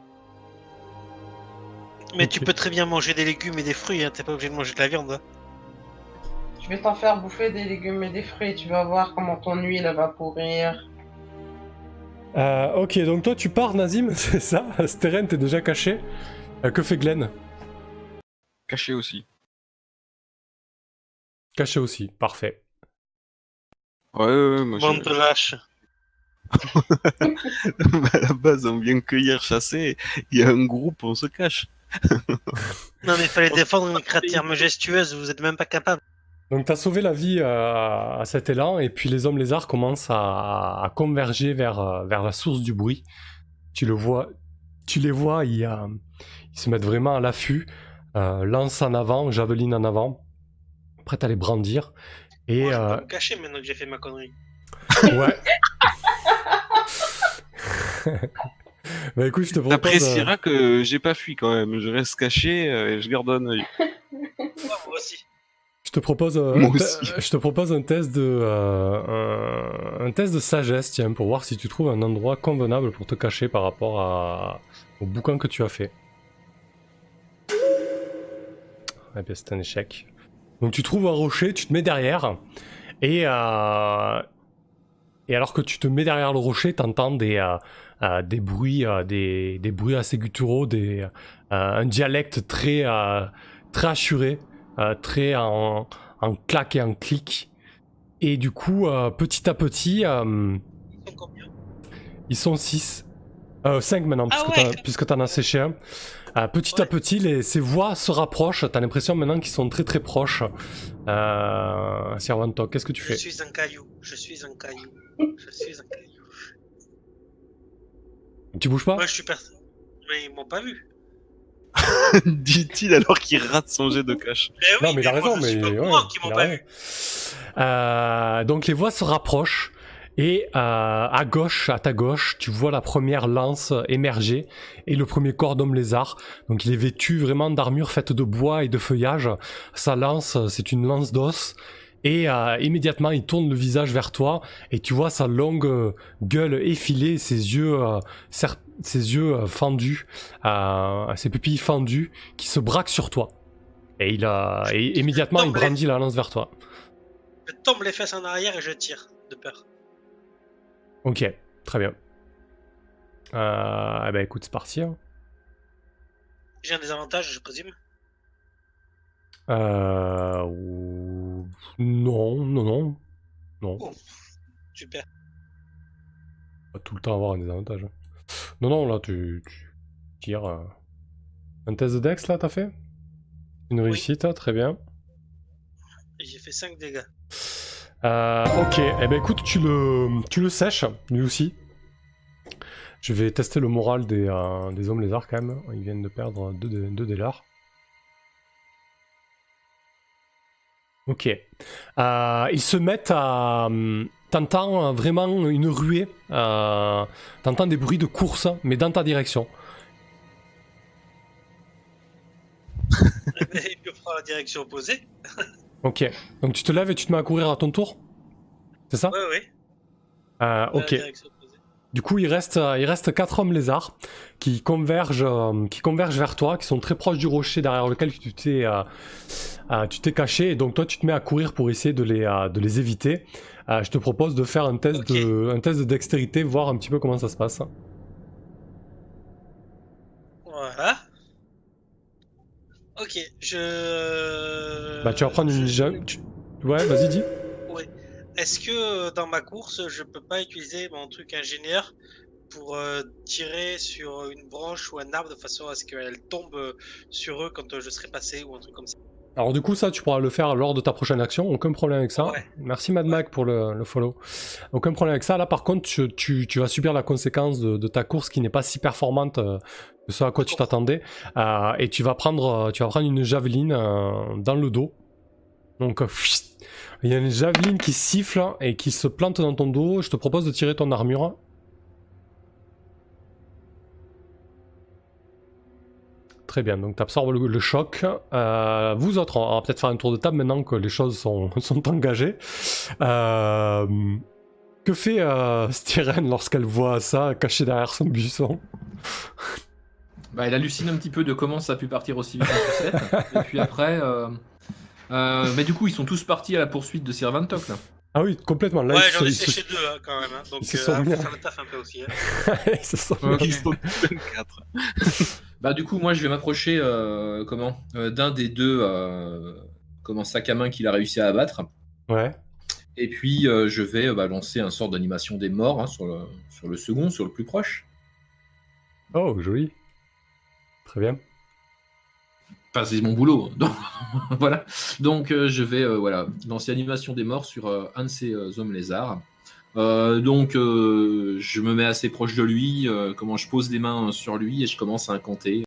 Mais tu peux très bien manger des légumes et des fruits, hein, t'es pas obligé de manger de la viande. hein. Je vais t'en faire bouffer des légumes et des fruits. Tu vas voir comment ton huile va pourrir. Euh, ok, donc toi tu pars, Nazim, c'est ça? Steren, t'es déjà caché. Euh, que fait Glenn? Caché aussi. Caché aussi, parfait. Ouais, ouais, ouais, moi je- Bande de lâches. à la base, on vient cueillir, chasser. Il y a un groupe, on se cache. Non mais il fallait défendre une créature majestueuse, vous êtes même pas capable. Donc t'as sauvé la vie euh, à cet élan, et puis les hommes lézards commencent à, à converger vers, euh, vers la source du bruit. Tu le vois, tu les vois, ils, euh, ils se mettent vraiment à l'affût, euh, lance en avant, javeline en avant, prête à les brandir. Et Moi, je euh, peux me cacher maintenant que j'ai fait ma connerie. ouais. bah écoute, je te propose. euh, T'apprécieras que j'ai pas fui quand même. Je reste caché euh, et je garde un œil. Moi, aussi. Je te propose, euh, Moi un je te propose un test de, euh, un, un test de sagesse, tiens, pour voir si tu trouves un endroit convenable pour te cacher par rapport à, au bouquin que tu as fait. Eh bien, c'est un échec. Donc tu trouves un rocher, tu te mets derrière, et, euh, et alors que tu te mets derrière le rocher, t'entends des, euh, euh, des bruits, euh, des, des bruits assez gutturaux, des, euh, un dialecte très, euh, très assuré euh, très en, en claque et en clic. Et du coup, euh, petit à petit, euh, Ils sont combien ils sont 6. Euh, 5 maintenant, Ah puisque ouais. puisque t'en as séché un. Euh, petit à Ouais. petit, les, ces voix se rapprochent. T'as l'impression maintenant qu'ils sont très très proches. Euh, qu'est-ce que tu Je fais? suis un caillou, je suis un caillou, je suis un caillou. Tu bouges pas Moi je suis personne. Mais ils m'ont pas vu. Dit-il alors qu'il rate son jet de cache. Oui, Non, mais il a raison, mais pas ouais, moi qui il m'ont a pas raison. vu. Euh, donc les voix se rapprochent et euh, à gauche, à ta gauche, tu vois la première lance émerger et le premier corps d'homme lézard. Donc il est vêtu vraiment d'armure faite de bois et de feuillage. Sa lance, c'est une lance d'os. Et euh, immédiatement, il tourne le visage vers toi et tu vois sa longue euh, gueule effilée, ses yeux, euh, ses yeux fendus, ses pupilles fendues, qui se braquent sur toi. Et il a, et immédiatement, il les- brandit la lance vers toi. Je tombe les fesses en arrière et je tire de peur. Ok, très bien. Eh ben écoute, c'est parti. hein. J'ai un désavantage, je présume. Euh, Non, non, non. Non, Oh, super. pas tout le temps avoir un désavantage. Non, non, là, tu, tu tires. euh, Un test de Dex, là, t'as fait Une réussite, très bien. J'ai fait 5 dégâts. Euh, ok, eh ben écoute, tu le, tu le sèches, lui aussi. Je vais tester le moral des, euh, des hommes lézards quand même. Ils viennent de perdre 2 deux, deux des leurs. Ok. Euh, ils se mettent à. hum, T'entends vraiment une ruée. euh, T'entends des bruits de course, mais dans ta direction. et puis on prend la direction opposée. Ok. Donc tu te lèves et tu te mets à courir à ton tour? C'est ça? Ouais, ouais. Euh, Ok. Du coup, il reste, euh, il reste quatre hommes lézards qui convergent, euh, qui convergent vers toi, qui sont très proches du rocher derrière lequel tu t'es, euh, euh, tu t'es caché. Et donc toi, tu te mets à courir pour essayer de les, de les éviter. Je te propose de faire un test de, un test de dextérité, voir un petit peu comment ça se passe. Voilà. Ok, je. Bah, tu vas prendre une. je- tu- Ouais, vas-y, dis. Est-ce que euh, dans ma course, je peux pas utiliser mon truc ingénieur pour euh, tirer sur une branche ou un arbre de façon à ce qu'elle tombe euh, sur eux quand je serai passé ou un truc comme ça? Alors, du coup, ça, tu pourras le faire lors de ta prochaine action. Aucun problème avec ça. Ouais. Merci, Mad Mac, pour le, le follow. Aucun problème avec ça. Là, par contre, tu, tu- tu vas subir la conséquence de, de ta course qui n'est pas si performante euh, que ce à quoi tu t'attendais. Euh, et tu vas prendre, tu vas prendre une javeline euh, dans le dos. Donc, il y a une javeline qui siffle et qui se plante dans ton dos. Je te propose de tirer ton armure. Très bien, donc tu absorbes le, le choc. Euh, vous autres, on va peut-être faire un tour de table maintenant que les choses sont, sont engagées. Euh, que fait euh, Styren lorsqu'elle voit ça caché derrière son buisson? Bah, elle hallucine un petit peu de comment ça a pu partir aussi vite en sucette. Et puis après. Euh, euh, mais du coup, ils sont tous partis à la poursuite de Sirvantok là. Ah oui, complètement. Là, Ouais, ils j'en ai se- séché deux hein, quand même. hein, donc, ils se euh, sont ah, mis à- faut faire le taf un peu aussi. hein. ils se sont- Ok. Ils sont 24. Bah du coup, moi, je vais m'approcher euh, comment euh, d'un des deux euh, comment sac à main qu'il a réussi à abattre. Ouais. Et puis, euh, je vais euh, bah, lancer un sort d'animation des morts hein, sur, le, sur le second, sur le plus proche. Oh, joli. Très bien. C'est mon boulot. Donc, voilà. Donc, euh, je vais euh, voilà, lancer animation des morts sur euh, un de ces euh, hommes lézards. Euh, donc, je me mets assez proche de lui. comment je pose les mains sur lui et je commence à incanter.